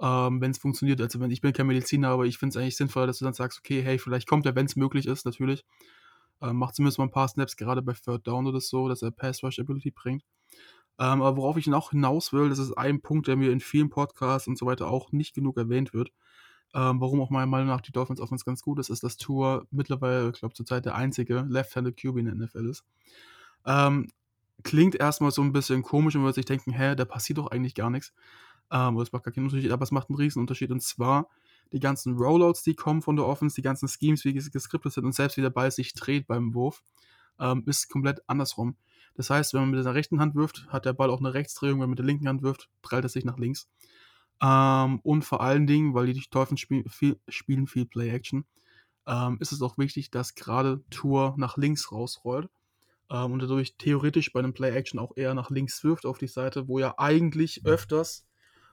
Ähm, wenn es funktioniert. Also wenn ich bin kein Mediziner, aber ich finde es eigentlich sinnvoll, dass du dann sagst, okay, hey, vielleicht kommt er, wenn es möglich ist, natürlich. Ähm, macht zumindest mal ein paar Snaps, gerade bei Third Down oder so, dass er Pass Rush Ability bringt. Ähm, aber worauf ich noch hinaus will, das ist ein Punkt, der mir in vielen Podcasts und so weiter auch nicht genug erwähnt wird. Ähm, warum auch meiner Meinung nach die Dolphins Offense ganz gut ist, ist, dass Tour mittlerweile, ich glaube, zurzeit der einzige Left-Handed QB in der NFL ist. Ähm, klingt erstmal so ein bisschen komisch und man sich denken, hä, da passiert doch eigentlich gar nichts. Ähm, das macht gar keinen Unterschied, aber es macht einen riesen Unterschied. Und zwar die ganzen Rollouts, die kommen von der Offense, die ganzen Schemes, wie geskriptet sind und selbst wie der Ball sich dreht beim Wurf, ähm, ist komplett andersrum. Das heißt, wenn man mit der rechten Hand wirft, hat der Ball auch eine Rechtsdrehung, wenn man mit der linken Hand wirft, prallt er sich nach links. Ähm, und vor allen Dingen, weil die Dolphins spiel, viel, spielen viel Play-Action, ähm, ist es auch wichtig, dass gerade Tour nach links rausrollt ähm, und dadurch theoretisch bei einem Play-Action auch eher nach links wirft auf die Seite, wo ja eigentlich öfters,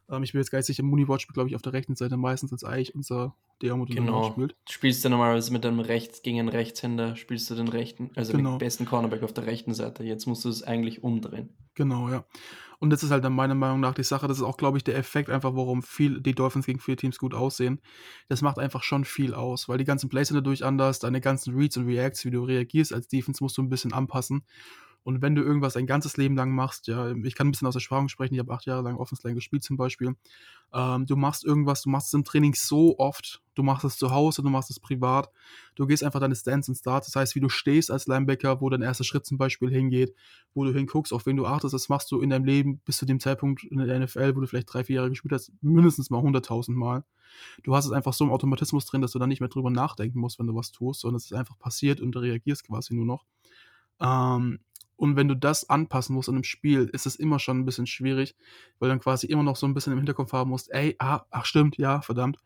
ähm, ich bin jetzt sicher, Mooneyboard spielt, glaube ich, auf der rechten Seite meistens als eigentlich unser Dermot genau. spielt. Spielst du normalerweise mit einem Rechts gegen einen Rechtshänder, spielst du den rechten, also genau. den besten Cornerback auf der rechten Seite. Jetzt musst du es eigentlich umdrehen. Genau, ja. Und das ist halt dann meiner Meinung nach die Sache. Das ist auch, glaube ich, der Effekt einfach, warum viel, die Dolphins gegen viele Teams gut aussehen. Das macht einfach schon viel aus, weil die ganzen Plays sind dadurch anders, deine ganzen Reads und Reacts, wie du reagierst als Defense, musst du ein bisschen anpassen. Und wenn du irgendwas ein ganzes Leben lang machst, ja, ich kann ein bisschen aus Erfahrung sprechen, ich habe acht Jahre lang Offense Line gespielt zum Beispiel. Ähm, du machst irgendwas, du machst es im Training so oft, du machst es zu Hause, du machst es privat, du gehst einfach deine Stance und Starts, das heißt, wie du stehst als Linebacker, wo dein erster Schritt zum Beispiel hingeht, wo du hinguckst, auf wen du achtest, das machst du in deinem Leben bis zu dem Zeitpunkt in der NFL, wo du vielleicht drei, vier Jahre gespielt hast, mindestens mal 100.000 Mal. Du hast es einfach so im Automatismus drin, dass du dann nicht mehr drüber nachdenken musst, wenn du was tust, sondern es ist einfach passiert und du reagierst quasi nur noch. Ähm, und wenn du das anpassen musst in einem Spiel, ist es immer schon ein bisschen schwierig, weil dann quasi immer noch so ein bisschen im Hinterkopf haben musst, ey, ah, ach stimmt, ja, verdammt.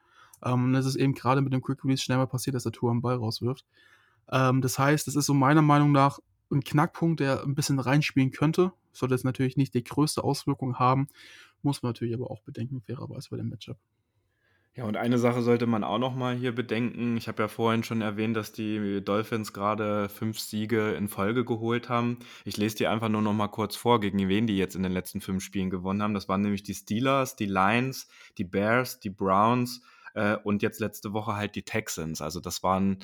Ähm, und es ist eben gerade mit dem Quick Release schnell mal passiert, dass der Tour am Ball rauswirft. Ähm, das heißt, es ist so meiner Meinung nach ein Knackpunkt, der ein bisschen reinspielen könnte. Sollte jetzt natürlich nicht die größte Auswirkung haben, muss man natürlich aber auch bedenken, fairerweise bei dem Matchup. Ja, und eine Sache sollte man auch noch mal hier bedenken. Ich habe ja vorhin schon erwähnt, dass die Dolphins gerade fünf Siege in Folge geholt haben. Ich lese dir einfach nur noch mal kurz vor, gegen wen die jetzt in den letzten fünf Spielen gewonnen haben. Das waren nämlich die Steelers, die Lions, die Bears, die Browns äh, und jetzt letzte Woche halt die Texans. Also das waren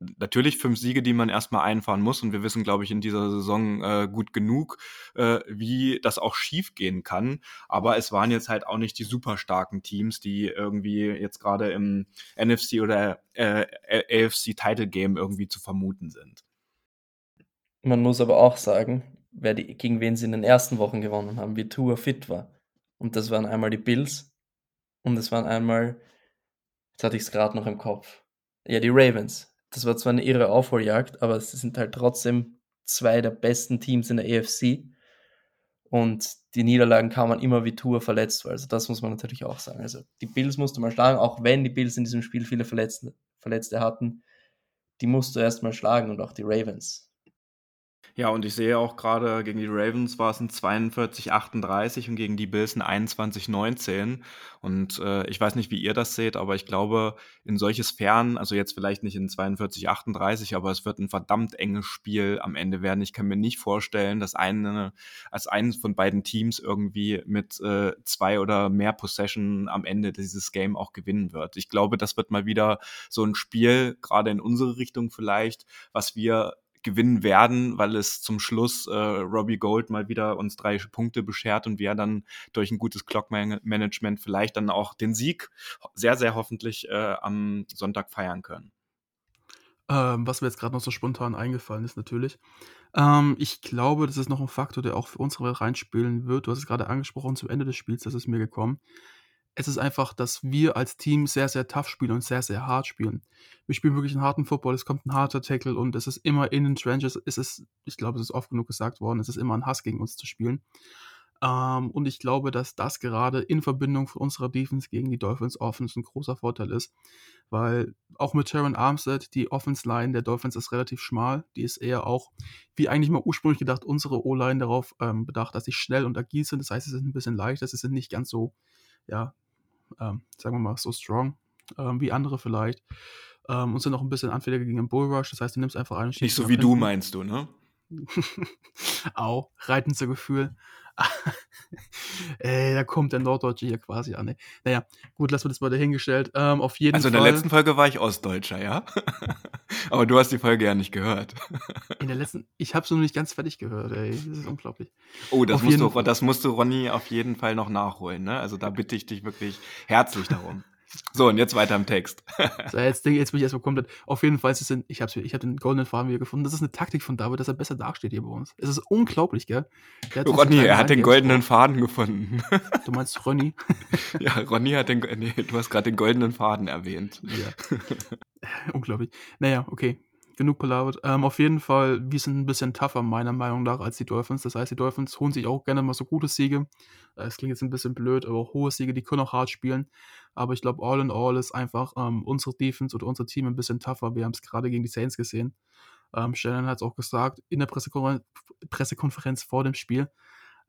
natürlich fünf Siege, die man erstmal einfahren muss. Und wir wissen, glaube ich, in dieser Saison äh, gut genug, äh, wie das auch schief gehen kann. Aber es waren jetzt halt auch nicht die super starken Teams, die irgendwie jetzt gerade im NFC oder äh, AFC Title Game irgendwie zu vermuten sind. Man muss aber auch sagen, wer die, gegen wen sie in den ersten Wochen gewonnen haben, wie Tour fit war. Und das waren einmal die Bills und es waren einmal, jetzt hatte ich es gerade noch im Kopf, ja, die Ravens das war zwar eine irre Aufholjagd, aber es sind halt trotzdem zwei der besten Teams in der EFC. Und die Niederlagen kamen immer wie Tour verletzt. Also das muss man natürlich auch sagen. Also die Bills musst du mal schlagen, auch wenn die Bills in diesem Spiel viele Verletzte, Verletzte hatten. Die musst du erstmal schlagen und auch die Ravens. Ja, und ich sehe auch gerade gegen die Ravens war es ein 42-38 und gegen die Bills ein 21-19. Und äh, ich weiß nicht, wie ihr das seht, aber ich glaube, in solches Fern, also jetzt vielleicht nicht in 42-38, aber es wird ein verdammt enges Spiel am Ende werden. Ich kann mir nicht vorstellen, dass eine, als eines von beiden Teams irgendwie mit äh, zwei oder mehr Possession am Ende dieses Game auch gewinnen wird. Ich glaube, das wird mal wieder so ein Spiel, gerade in unsere Richtung vielleicht, was wir gewinnen werden, weil es zum Schluss äh, Robbie Gold mal wieder uns drei Punkte beschert und wir dann durch ein gutes Clock-Management vielleicht dann auch den Sieg sehr, sehr hoffentlich äh, am Sonntag feiern können. Ähm, was mir jetzt gerade noch so spontan eingefallen ist, natürlich. Ähm, ich glaube, das ist noch ein Faktor, der auch für unsere reinspielen wird. Du hast es gerade angesprochen, zum Ende des Spiels, das ist mir gekommen es ist einfach, dass wir als Team sehr, sehr tough spielen und sehr, sehr hart spielen. Wir spielen wirklich einen harten Football, es kommt ein harter Tackle und es ist immer in den Trenches, es ist, ich glaube, es ist oft genug gesagt worden, es ist immer ein Hass gegen uns zu spielen. Ähm, und ich glaube, dass das gerade in Verbindung von unserer Defense gegen die Dolphins Offense ein großer Vorteil ist, weil auch mit Sharon Armstead, die Offense Line der Dolphins ist relativ schmal, die ist eher auch, wie eigentlich mal ursprünglich gedacht, unsere O-Line darauf ähm, bedacht, dass sie schnell und agil sind, das heißt, sie sind ein bisschen leichter, sie sind nicht ganz so, ja, ähm, sagen wir mal, so strong ähm, wie andere vielleicht. Ähm, und sind auch ein bisschen anfälliger gegen den Bullrush. Das heißt, du nimmst einfach einen Nicht so wie hinten. du meinst du, ne? Au, reitenser Gefühl. Ey, da kommt der Norddeutsche hier quasi an. Ey. Naja, gut, lassen wir das mal dahingestellt. Ähm, auf jeden also in Fall, der letzten Folge war ich Ostdeutscher, ja? Aber du hast die Folge ja nicht gehört. in der letzten, ich habe es noch nicht ganz fertig gehört, ey. Das ist unglaublich. Oh, das musst, du, das musst du, Ronny, auf jeden Fall noch nachholen, ne? Also da bitte ich dich wirklich herzlich darum. So, und jetzt weiter im Text. so, jetzt, jetzt bin ich erstmal komplett. Auf jeden Fall ist ein, ich habe ich hab den goldenen Faden wieder gefunden. Das ist eine Taktik von David, dass er besser dasteht hier bei uns. Es ist unglaublich, gell? Ronny, er hat den goldenen Faden gefunden. Du meinst Ronny? ja, Ronny hat den, nee, du hast gerade den goldenen Faden erwähnt. Ja. unglaublich. Naja, okay genug belabert. Ähm, auf jeden Fall, wir sind ein bisschen tougher, meiner Meinung nach, als die Dolphins. Das heißt, die Dolphins holen sich auch gerne mal so gute Siege. Äh, es klingt jetzt ein bisschen blöd, aber hohe Siege, die können auch hart spielen. Aber ich glaube, all in all ist einfach ähm, unsere Defense oder unser Team ein bisschen tougher. Wir haben es gerade gegen die Saints gesehen. Ähm, Shannon hat es auch gesagt in der Pressekonferenz, Pressekonferenz vor dem Spiel,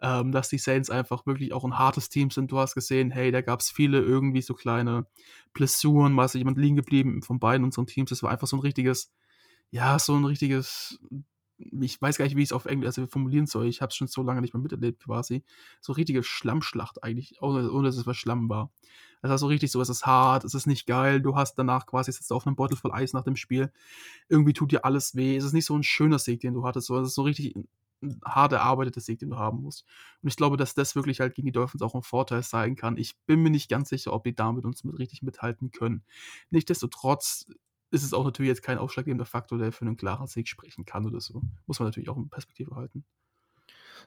ähm, dass die Saints einfach wirklich auch ein hartes Team sind. Du hast gesehen, hey, da gab es viele irgendwie so kleine Blessuren, mal ist jemand liegen geblieben von beiden unseren Teams. Das war einfach so ein richtiges ja, so ein richtiges ich weiß gar nicht, wie ich es auf Englisch also formulieren soll. Ich habe es schon so lange nicht mehr miterlebt quasi. So richtige Schlammschlacht eigentlich, ohne, ohne dass es was Schlamm war. War so richtig so, es ist hart, es ist nicht geil, du hast danach quasi, sitzt auf einem Beutel voll Eis nach dem Spiel. Irgendwie tut dir alles weh. Es ist nicht so ein schöner Sieg, den du hattest, sondern es ist so richtig, 'n hart erarbeiteter Sieg, den du haben musst. Und ich glaube, dass das wirklich halt gegen die Dolphins auch 'n Vorteil sein kann. Ich bin mir nicht ganz sicher, ob die da mit uns mit richtig mithalten können. Nichtsdestotrotz ist es auch natürlich jetzt kein ausschlaggebender Faktor, der für 'nen klaren Sieg sprechen kann oder so. Muss man natürlich auch in Perspektive halten.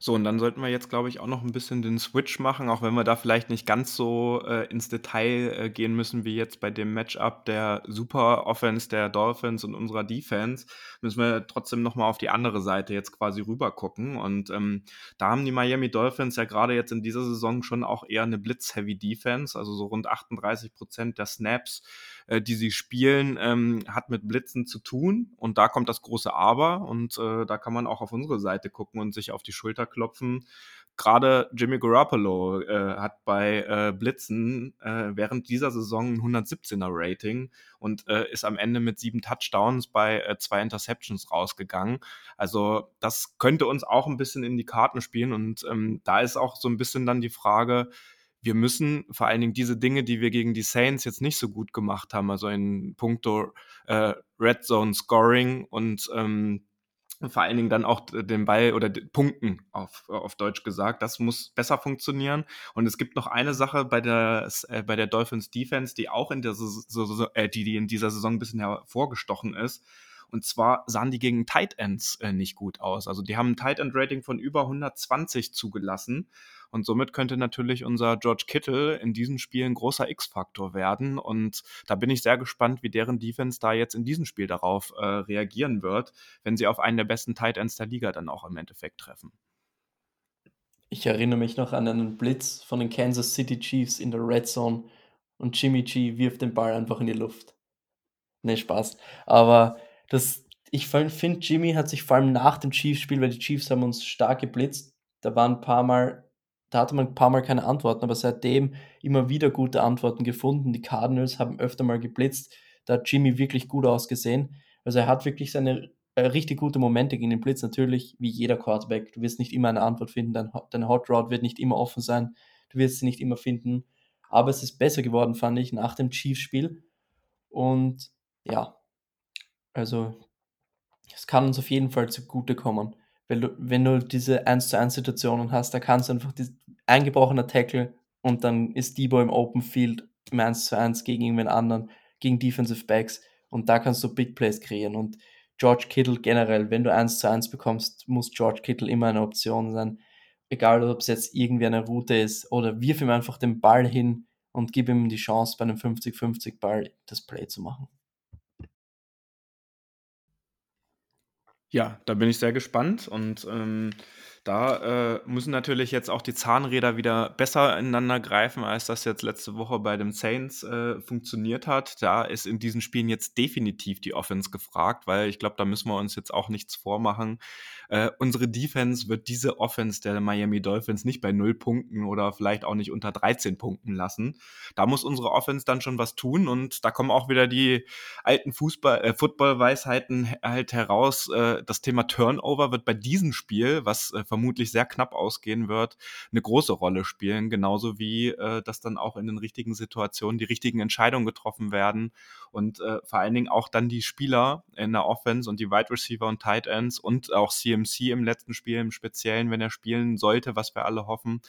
So, und dann sollten wir jetzt, glaube ich, auch noch ein bisschen den Switch machen, auch wenn wir da vielleicht nicht ganz so, äh, ins Detail, äh, gehen müssen wie jetzt bei dem Matchup der Super-Offense der Dolphins und unserer Defense, müssen wir trotzdem noch mal auf die andere Seite jetzt quasi rüber gucken. Und, ähm, da haben die Miami Dolphins ja gerade jetzt in dieser Saison schon auch eher eine Blitz-Heavy Defense, also so rund 38% der Snaps, äh, die sie spielen, ähm, hat mit Blitzen zu tun. Und da kommt das große Aber und, äh, da kann man auch auf unsere Seite gucken und sich auf die Schulter klopfen. Gerade Jimmy Garoppolo äh, hat bei äh, Blitzen äh, während dieser Saison ein 117er Rating und äh, ist am Ende mit sieben Touchdowns bei äh, zwei Interceptions rausgegangen. Also das könnte uns auch ein bisschen in die Karten spielen und ähm, da ist auch so ein bisschen dann die Frage, wir müssen vor allen Dingen diese Dinge, die wir gegen die Saints jetzt nicht so gut gemacht haben, also in puncto äh, Red Zone Scoring und ähm, vor allen Dingen dann auch den Ball oder Punkten auf, auf Deutsch gesagt. Das muss besser funktionieren. Und es gibt noch eine Sache bei der, äh, bei der Dolphins Defense, die auch in der Saison, äh, die, die in dieser Saison ein bisschen hervorgestochen ist. Und zwar sahen die gegen Tight Ends äh, nicht gut aus. Also die haben ein Tight End Rating von über 120 zugelassen. Und somit könnte natürlich unser George Kittle in diesem Spiel ein großer X-Faktor werden. Und da bin ich sehr gespannt, wie deren Defense da jetzt in diesem Spiel darauf äh, reagieren wird, wenn sie auf einen der besten Tight Ends der Liga dann auch im Endeffekt treffen. Ich erinnere mich noch an einen Blitz von den Kansas City Chiefs in der Red Zone und Jimmy G wirft den Ball einfach in die Luft. Ne, Spaß. Aber das, ich finde, Jimmy hat sich vor allem nach dem Chiefs-Spiel, weil die Chiefs haben uns stark geblitzt, da waren ein paar Mal da hatte man ein paar Mal keine Antworten, aber seitdem immer wieder gute Antworten gefunden. Die Cardinals haben öfter mal geblitzt. Da hat Jimmy wirklich gut ausgesehen. Also er hat wirklich seine äh, richtig gute Momente gegen den Blitz. Natürlich, wie jeder Quarterback, du wirst nicht immer eine Antwort finden. Dein, dein Hot Route wird nicht immer offen sein. Du wirst sie nicht immer finden. Aber es ist besser geworden, fand ich, nach dem Chiefs-Spiel. Und ja, also es kann uns auf jeden Fall zugutekommen. Weil du, wenn du diese 1 zu 1 Situationen hast, da kannst du einfach die, eingebrochener Tackle und dann ist Debo im Open Field im 1 zu 1 gegen irgendwen anderen, gegen Defensive Backs und da kannst du Big Plays kreieren und George Kittle generell, wenn du 1 zu 1 bekommst, muss George Kittle immer eine Option sein. Egal, ob es jetzt irgendwie eine Route ist oder wirf ihm einfach den Ball hin und gib ihm die Chance, bei einem 50-50 Ball das Play zu machen. Ja, da bin ich sehr gespannt und ähm, da äh, müssen natürlich jetzt auch die Zahnräder wieder besser ineinander greifen, als das jetzt letzte Woche bei den Saints äh, funktioniert hat. Da ist in diesen Spielen jetzt definitiv die Offense gefragt, weil ich glaube, da müssen wir uns jetzt auch nichts vormachen. Äh, unsere Defense wird diese Offense der Miami Dolphins nicht bei null Punkten oder vielleicht auch nicht unter 13 Punkten lassen. Da muss unsere Offense dann schon was tun und da kommen auch wieder die alten Fußball, äh, Football-Weisheiten halt heraus. Äh, das Thema Turnover wird bei diesem Spiel, was äh, vermutlich sehr knapp ausgehen wird, eine große Rolle spielen, genauso wie äh, dass dann auch in den richtigen Situationen die richtigen Entscheidungen getroffen werden und äh, vor allen Dingen auch dann die Spieler in der Offense und die Wide Receiver und Tight Ends und auch CMC im letzten Spiel im Speziellen, wenn er spielen sollte, was wir alle hoffen,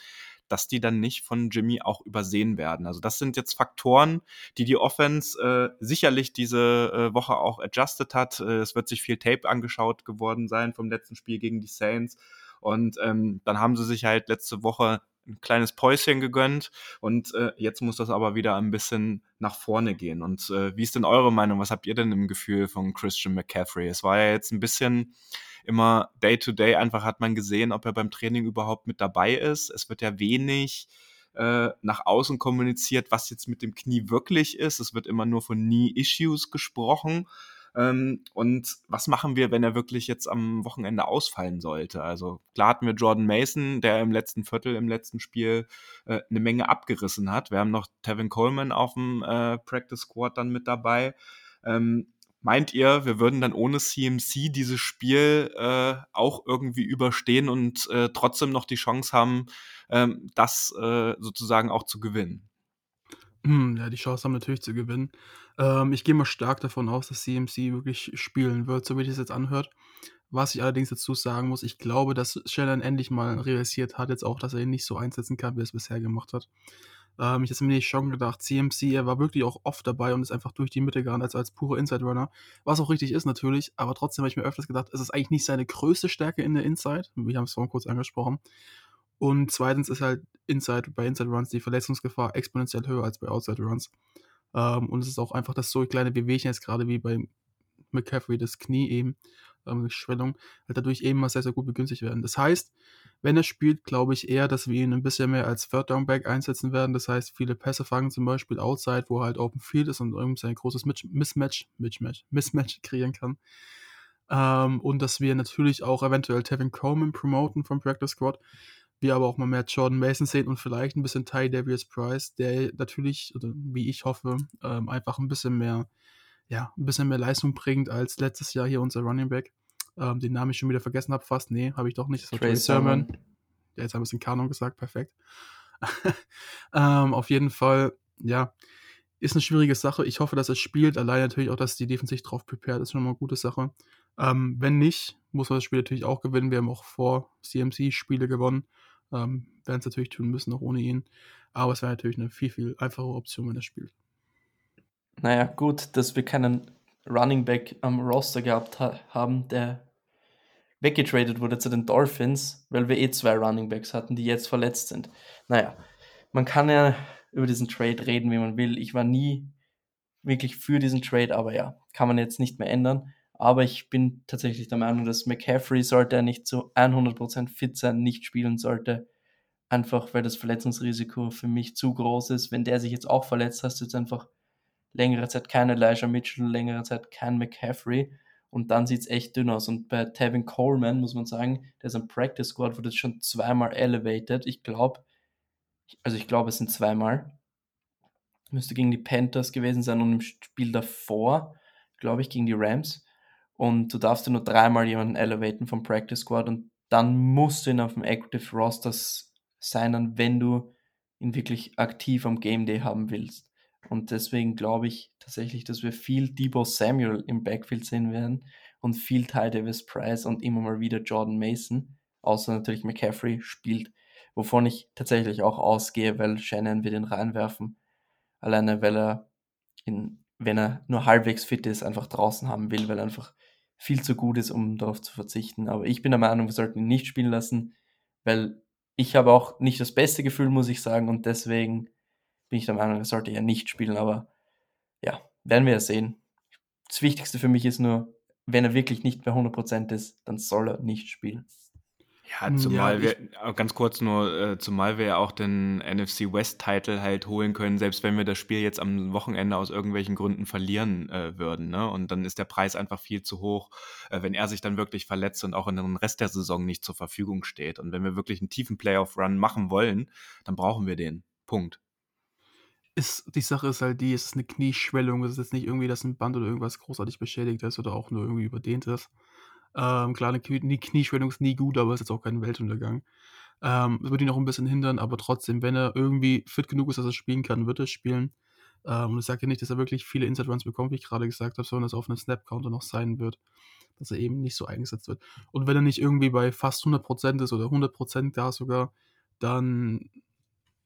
dass die dann nicht von Jimmy auch übersehen werden. Also das sind jetzt Faktoren, die die Offense äh, sicherlich diese äh, Woche auch adjusted hat. Äh, es wird sich viel Tape angeschaut geworden sein vom letzten Spiel gegen die Saints. Und ähm, dann haben sie sich halt letzte Woche ein kleines Päuschen gegönnt und äh, jetzt muss das aber wieder ein bisschen nach vorne gehen. Und äh, wie ist denn eure Meinung? Was habt ihr denn im Gefühl von Christian McCaffrey? Es war ja jetzt ein bisschen immer Day to Day, einfach hat man gesehen, ob er beim Training überhaupt mit dabei ist. Es wird ja wenig äh, nach außen kommuniziert, was jetzt mit dem Knie wirklich ist. Es wird immer nur von Knee-Issues gesprochen. Ähm, und was machen wir, wenn er wirklich jetzt am Wochenende ausfallen sollte? Also klar hatten wir Jordan Mason, der im letzten Viertel, im letzten Spiel äh, eine Menge abgerissen hat. Wir haben noch Tevin Coleman auf dem äh, Practice Squad dann mit dabei. Ähm, meint ihr, wir würden dann ohne CMC dieses Spiel äh, auch irgendwie überstehen und äh, trotzdem noch die Chance haben, ähm, das äh, sozusagen auch zu gewinnen? Hm, ja, die Chance haben natürlich zu gewinnen. Ähm, ich gehe mal stark davon aus, dass CMC wirklich spielen wird, so wie das jetzt anhört. Was ich allerdings dazu sagen muss, ich glaube, dass Shannon endlich mal realisiert hat jetzt auch, dass er ihn nicht so einsetzen kann, wie er es bisher gemacht hat. Ähm, ich habe mir schon gedacht, CMC, er war wirklich auch oft dabei und ist einfach durch die Mitte gerannt, also als pure Inside-Runner. Was auch richtig ist natürlich, aber trotzdem habe ich mir öfters gedacht, es ist eigentlich nicht seine größte Stärke in der Inside. Wir haben es vorhin kurz angesprochen. Und zweitens ist halt Inside, bei Inside Runs die Verletzungsgefahr exponentiell höher als bei Outside Runs. Ähm, und es ist auch einfach, dass so kleine Bewegungen jetzt gerade wie bei McCaffrey das Knie eben, ähm, Schwellung, halt dadurch eben mal sehr, sehr gut begünstigt werden. Das heißt, wenn er spielt, glaube ich eher, dass wir ihn ein bisschen mehr als Third Down Back einsetzen werden. Das heißt, viele Pässe fangen zum Beispiel Outside, wo er halt Open Field ist und irgendwie sein großes Mismatch, Mismatch, Mismatch kreieren kann. Ähm, und dass wir natürlich auch eventuell Tevin Coleman promoten vom Practice Squad. Wir aber auch mal mehr Jordan Mason sehen und vielleicht ein bisschen Ty Davies Price, der natürlich, oder wie ich hoffe, ähm, einfach ein bisschen mehr, ja, ein bisschen mehr Leistung bringt als letztes Jahr hier unser Running Back. Ähm, den Namen ich schon wieder vergessen habe, fast. Nee, habe ich doch nicht. Das war Trey Sermon. Ja, jetzt haben wir es in Kanon gesagt, perfekt. ähm, auf jeden Fall, ja, ist eine schwierige Sache. Ich hoffe, dass er spielt. Allein natürlich auch, dass die Defense sich drauf prepared, ist schon mal eine gute Sache. Ähm, wenn nicht, muss man das Spiel natürlich auch gewinnen. Wir haben auch vor CMC Spiele gewonnen. Ähm, werden es natürlich tun müssen, auch ohne ihn. Aber es wäre natürlich eine viel, viel einfache Option, wenn er spielt. Naja, gut, dass wir keinen Running Back am Roster gehabt ha haben, der weggetradet wurde zu den Dolphins, weil wir eh zwei Running Backs hatten, die jetzt verletzt sind. Naja, man kann ja über diesen Trade reden, wie man will. Ich war nie wirklich für diesen Trade, aber ja, kann man jetzt nicht mehr ändern. Aber ich bin tatsächlich der Meinung, dass McCaffrey sollte er nicht zu 100% fit sein, nicht spielen sollte. Einfach weil das Verletzungsrisiko für mich zu groß ist. Wenn der sich jetzt auch verletzt, hast du jetzt einfach längere Zeit kein Elijah Mitchell, längere Zeit kein McCaffrey. Und dann sieht es echt dünn aus. Und bei Tevin Coleman muss man sagen, der ist am Practice Squad, wurde schon zweimal elevated. Ich glaube, also ich glaube, es sind zweimal. Müsste gegen die Panthers gewesen sein und im Spiel davor, glaube ich, gegen die Rams. Und du darfst ja nur dreimal jemanden elevaten vom Practice Squad und dann musst du ihn auf dem Active Roster sein, wenn du ihn wirklich aktiv am Game Day haben willst. Und deswegen glaube ich tatsächlich, dass wir viel Debo Samuel im Backfield sehen werden und viel Ty Davis Price und immer mal wieder Jordan Mason, außer natürlich McCaffrey spielt, wovon ich tatsächlich auch ausgehe, weil Shannon wird ihn reinwerfen. Alleine, weil er ihn, wenn er nur halbwegs fit ist, einfach draußen haben will, weil er einfach viel zu gut ist, um darauf zu verzichten. Aber ich bin der Meinung, wir sollten ihn nicht spielen lassen, weil ich habe auch nicht das beste Gefühl, muss ich sagen, und deswegen bin ich der Meinung, er sollte ja nicht spielen, aber ja, werden wir ja sehen. Das Wichtigste für mich ist nur, wenn er wirklich nicht bei 100% ist, dann soll er nicht spielen. Ja, hm, zumal ja, wir, ganz kurz nur, äh, zumal wir ja auch den NFC West-Title halt holen können, selbst wenn wir das Spiel jetzt am Wochenende aus irgendwelchen Gründen verlieren äh, würden. Ne? Und dann ist der Preis einfach viel zu hoch, äh, wenn er sich dann wirklich verletzt und auch in den Rest der Saison nicht zur Verfügung steht. Und wenn wir wirklich einen tiefen Playoff-Run machen wollen, dann brauchen wir den. Punkt. Ist, die Sache ist halt die, es ist eine Knieschwellung, es ist jetzt nicht irgendwie, dass ein Band oder irgendwas großartig beschädigt ist oder auch nur irgendwie überdehnt ist. Ähm, klar, eine Knie Knieschwellung ist nie gut, aber ist jetzt auch kein Weltuntergang. Ähm, das würde ihn auch ein bisschen hindern, aber trotzdem, wenn er irgendwie fit genug ist, dass er spielen kann, wird er spielen. Ähm, und ich sage ja nicht, dass er wirklich viele Inside Runs bekommt, wie ich gerade gesagt habe, sondern dass er auf einem Snap-Counter noch sein wird, dass er eben nicht so eingesetzt wird. Und wenn er nicht irgendwie bei fast 100% ist oder 100% da sogar, dann,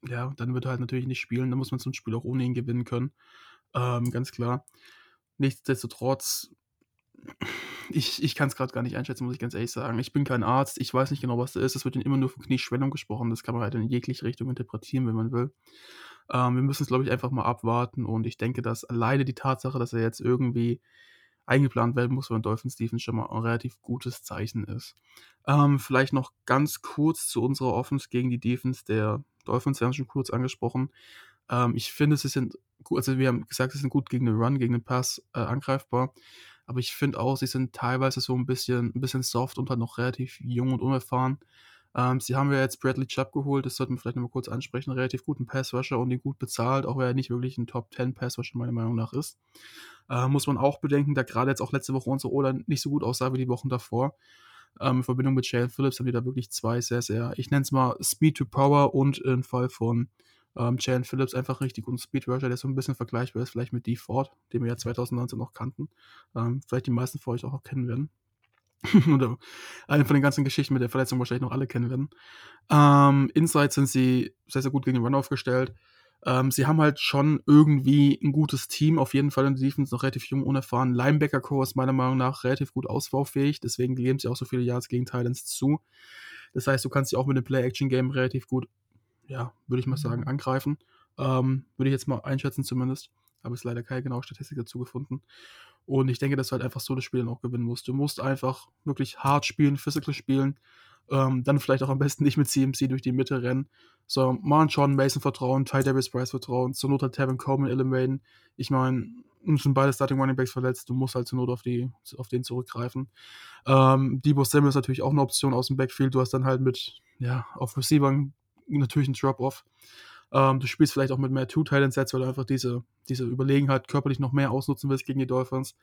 ja, dann wird er halt natürlich nicht spielen. Dann muss man so ein Spiel auch ohne ihn gewinnen können. Ähm, ganz klar. Nichtsdestotrotz ich, ich kann es gerade gar nicht einschätzen, muss ich ganz ehrlich sagen. Ich bin kein Arzt, ich weiß nicht genau, was das ist. Es wird immer nur von Knieschwellung gesprochen. Das kann man halt in jegliche Richtung interpretieren, wenn man will. Ähm, wir müssen es, glaube ich, einfach mal abwarten. Und ich denke, dass alleine die Tatsache, dass er jetzt irgendwie eingeplant werden muss von Dolphins Defense schon mal ein relativ gutes Zeichen ist. Ähm, vielleicht noch ganz kurz zu unserer Offense gegen die Defense der Dolphins. Wir haben es schon kurz angesprochen. Ähm, ich finde, sie sind gut, also wir haben gesagt, sie sind gut gegen den Run, gegen den Pass äh, angreifbar. Aber ich finde auch, sie sind teilweise so ein bisschen, ein bisschen soft und halt noch relativ jung und unerfahren. Ähm, sie haben ja jetzt Bradley Chubb geholt, das sollten wir vielleicht nochmal kurz ansprechen. Einen relativ guten Passrusher und den gut bezahlt, auch wenn er nicht wirklich ein Top 10 Passrusher meiner Meinung nach ist. Äh, muss man auch bedenken, da gerade jetzt auch letzte Woche unsere Ola nicht so gut aussah wie die Wochen davor. Ähm, in Verbindung mit Jalen Phillips haben die da wirklich zwei sehr, sehr, ich nenne es mal Speed to Power und im Fall von Ähm, Jalen Phillips einfach richtig guter Speedrusher, der so ein bisschen vergleichbar ist, vielleicht mit D. Ford, den wir ja 2019 noch kannten. Ähm, vielleicht die meisten von euch auch, auch kennen werden. Oder eine von den ganzen Geschichten mit der Verletzung wahrscheinlich noch alle kennen werden. Ähm, Inside sind sie sehr, sehr gut gegen den Run aufgestellt. Ähm, sie haben halt schon irgendwie ein gutes Team, auf jeden Fall in der Defense noch relativ jung, unerfahren. Linebacker-Core ist meiner Meinung nach relativ gut ausbaufähig, deswegen geben sie auch so viele Yards gegen Titans zu. Das heißt, du kannst sie auch mit dem Play-Action-Game relativ gut, ja, würde ich mal sagen, angreifen. Ähm, würde ich jetzt mal einschätzen zumindest. Habe ich leider keine genaue Statistik dazu gefunden. Und ich denke, dass du halt einfach so das Spiel dann auch gewinnen musst. Du musst einfach wirklich hart spielen, physical spielen. Ähm, dann vielleicht auch am besten nicht mit CMC durch die Mitte rennen. So, mal Sean Mason vertrauen, Ty Davis Price vertrauen, zur Not hat Tevin Coleman. Wayne. Ich meine, sind beide Starting Running Backs verletzt, du musst halt zur Not auf, die, auf den zurückgreifen. Ähm, Debo Samuel ist natürlich auch eine Option aus dem Backfield. Du hast dann halt mit, ja, auf Receivern natürlich einen Drop-Off. Ähm, du spielst vielleicht auch mit mehr Two-Talent-Sets, weil du einfach diese, diese Überlegenheit körperlich noch mehr ausnutzen willst gegen die Dolphins.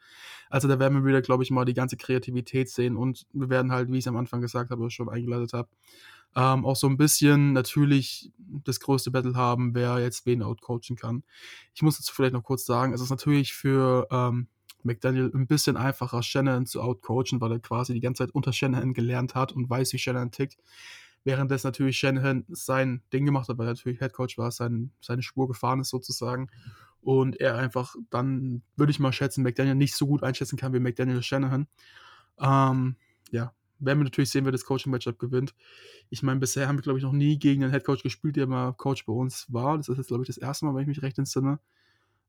Also da werden wir wieder, glaube ich, mal die ganze Kreativität sehen und wir werden halt, wie ich es am Anfang gesagt habe, schon eingeleitet habe, ähm, auch so ein bisschen natürlich das größte Battle haben, wer jetzt wen outcoachen kann. Ich muss dazu vielleicht noch kurz sagen, es ist natürlich für ähm, McDaniel ein bisschen einfacher, Shannon zu outcoachen, weil er quasi die ganze Zeit unter Shannon gelernt hat und weiß, wie Shannon tickt. Während das natürlich Shanahan sein Ding gemacht hat, weil er natürlich Headcoach war, sein, seine Spur gefahren ist sozusagen. Und er einfach dann, würde ich mal schätzen, McDaniel nicht so gut einschätzen kann wie McDaniel Shanahan. Ähm, ja, werden wir natürlich sehen, wer das Coaching-Matchup gewinnt. Ich meine, bisher haben wir, glaube ich, noch nie gegen einen Headcoach gespielt, der mal Coach bei uns war. Das ist jetzt, glaube ich, das erste Mal, wenn ich mich recht entsinne.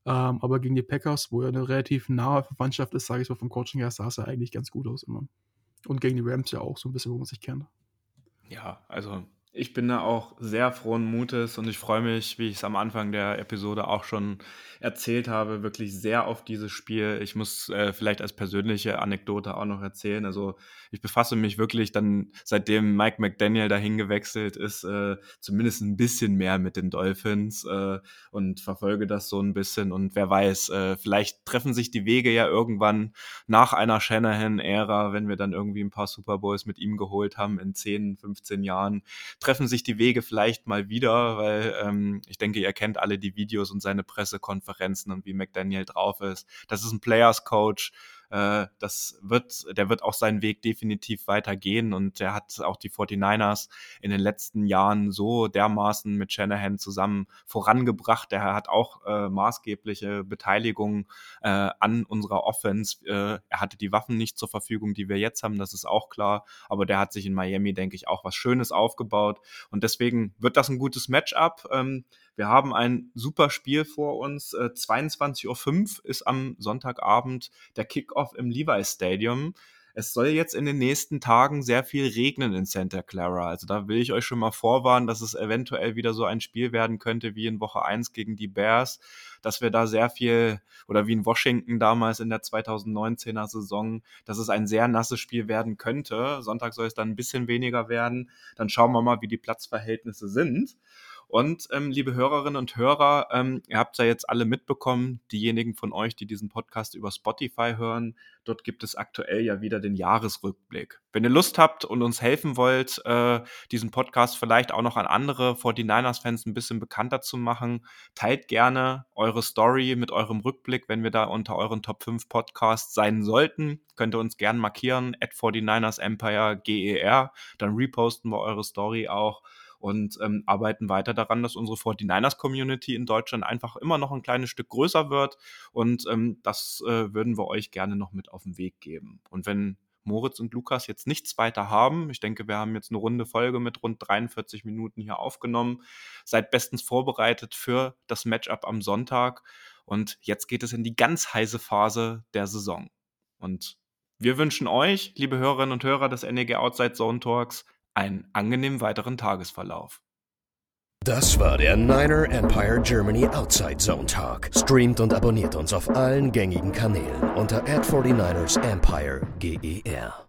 Ähm, aber gegen die Packers, wo er eine relativ nahe Verwandtschaft ist, sage ich mal, vom Coaching her, sah es ja eigentlich ganz gut aus immer. Und gegen die Rams ja auch so ein bisschen, wo man sich kennt. Ja, also ich bin da auch sehr frohen Mutes und ich freue mich, wie ich es am Anfang der Episode auch schon erzählt habe, wirklich sehr auf dieses Spiel. Ich muss äh, vielleicht als persönliche Anekdote auch noch erzählen. Also ich befasse mich wirklich dann, seitdem Mike McDaniel dahin gewechselt ist, äh, zumindest ein bisschen mehr mit den Dolphins äh, und verfolge das so ein bisschen. Und wer weiß, äh, vielleicht treffen sich die Wege ja irgendwann nach einer Shanahan-Ära, wenn wir dann irgendwie ein paar Super Bowls mit ihm geholt haben in 10, 15 Jahren, treffen sich die Wege vielleicht mal wieder, weil ähm, ich denke, ihr kennt alle die Videos und seine Pressekonferenzen und wie McDaniel drauf ist. Das ist ein Players Coach äh, das wird, der wird auch seinen Weg definitiv weitergehen und der hat auch die 49ers in den letzten Jahren so dermaßen mit Shanahan zusammen vorangebracht. Der hat auch äh, maßgebliche Beteiligung äh, an unserer Offense. Äh, er hatte die Waffen nicht zur Verfügung, die wir jetzt haben, das ist auch klar, aber der hat sich in Miami, denke ich, auch was Schönes aufgebaut und deswegen wird das ein gutes Matchup. Ähm, wir haben ein super Spiel vor uns. Äh, 22.05 Uhr ist am Sonntagabend der Kickoff im Levi Stadium. Es soll jetzt in den nächsten Tagen sehr viel regnen in Santa Clara. Also da will ich euch schon mal vorwarnen, dass es eventuell wieder so ein Spiel werden könnte wie in Woche 1 gegen die Bears, dass wir da sehr viel oder wie in Washington damals in der 2019er Saison, dass es ein sehr nasses Spiel werden könnte. Sonntag soll es dann ein bisschen weniger werden. Dann schauen wir mal, wie die Platzverhältnisse sind. Und ähm, liebe Hörerinnen und Hörer, ähm, ihr habt ja jetzt alle mitbekommen, diejenigen von euch, die diesen Podcast über Spotify hören, dort gibt es aktuell ja wieder den Jahresrückblick. Wenn ihr Lust habt und uns helfen wollt, äh, diesen Podcast vielleicht auch noch an andere 49ers-Fans ein bisschen bekannter zu machen, teilt gerne eure Story mit eurem Rückblick, wenn wir da unter euren Top 5 Podcasts sein sollten. Könnt ihr uns gerne markieren, at 49ers Empire GER, dann reposten wir eure Story auch und ähm, arbeiten weiter daran, dass unsere 49ers-Community in Deutschland einfach immer noch ein kleines Stück größer wird. Und ähm, das äh, würden wir euch gerne noch mit auf den Weg geben. Und wenn Moritz und Lukas jetzt nichts weiter haben. Ich denke, wir haben jetzt eine runde Folge mit rund 43 Minuten hier aufgenommen. Seid bestens vorbereitet für das Matchup am Sonntag. Und jetzt geht es in die ganz heiße Phase der Saison. Und wir wünschen euch, liebe Hörerinnen und Hörer des NEG Outside Zone Talks, einen angenehmen weiteren Tagesverlauf. Das war der Niner Empire Germany Outside Zone Talk. Streamt und abonniert uns auf allen gängigen Kanälen unter ad 49 ersempire GER.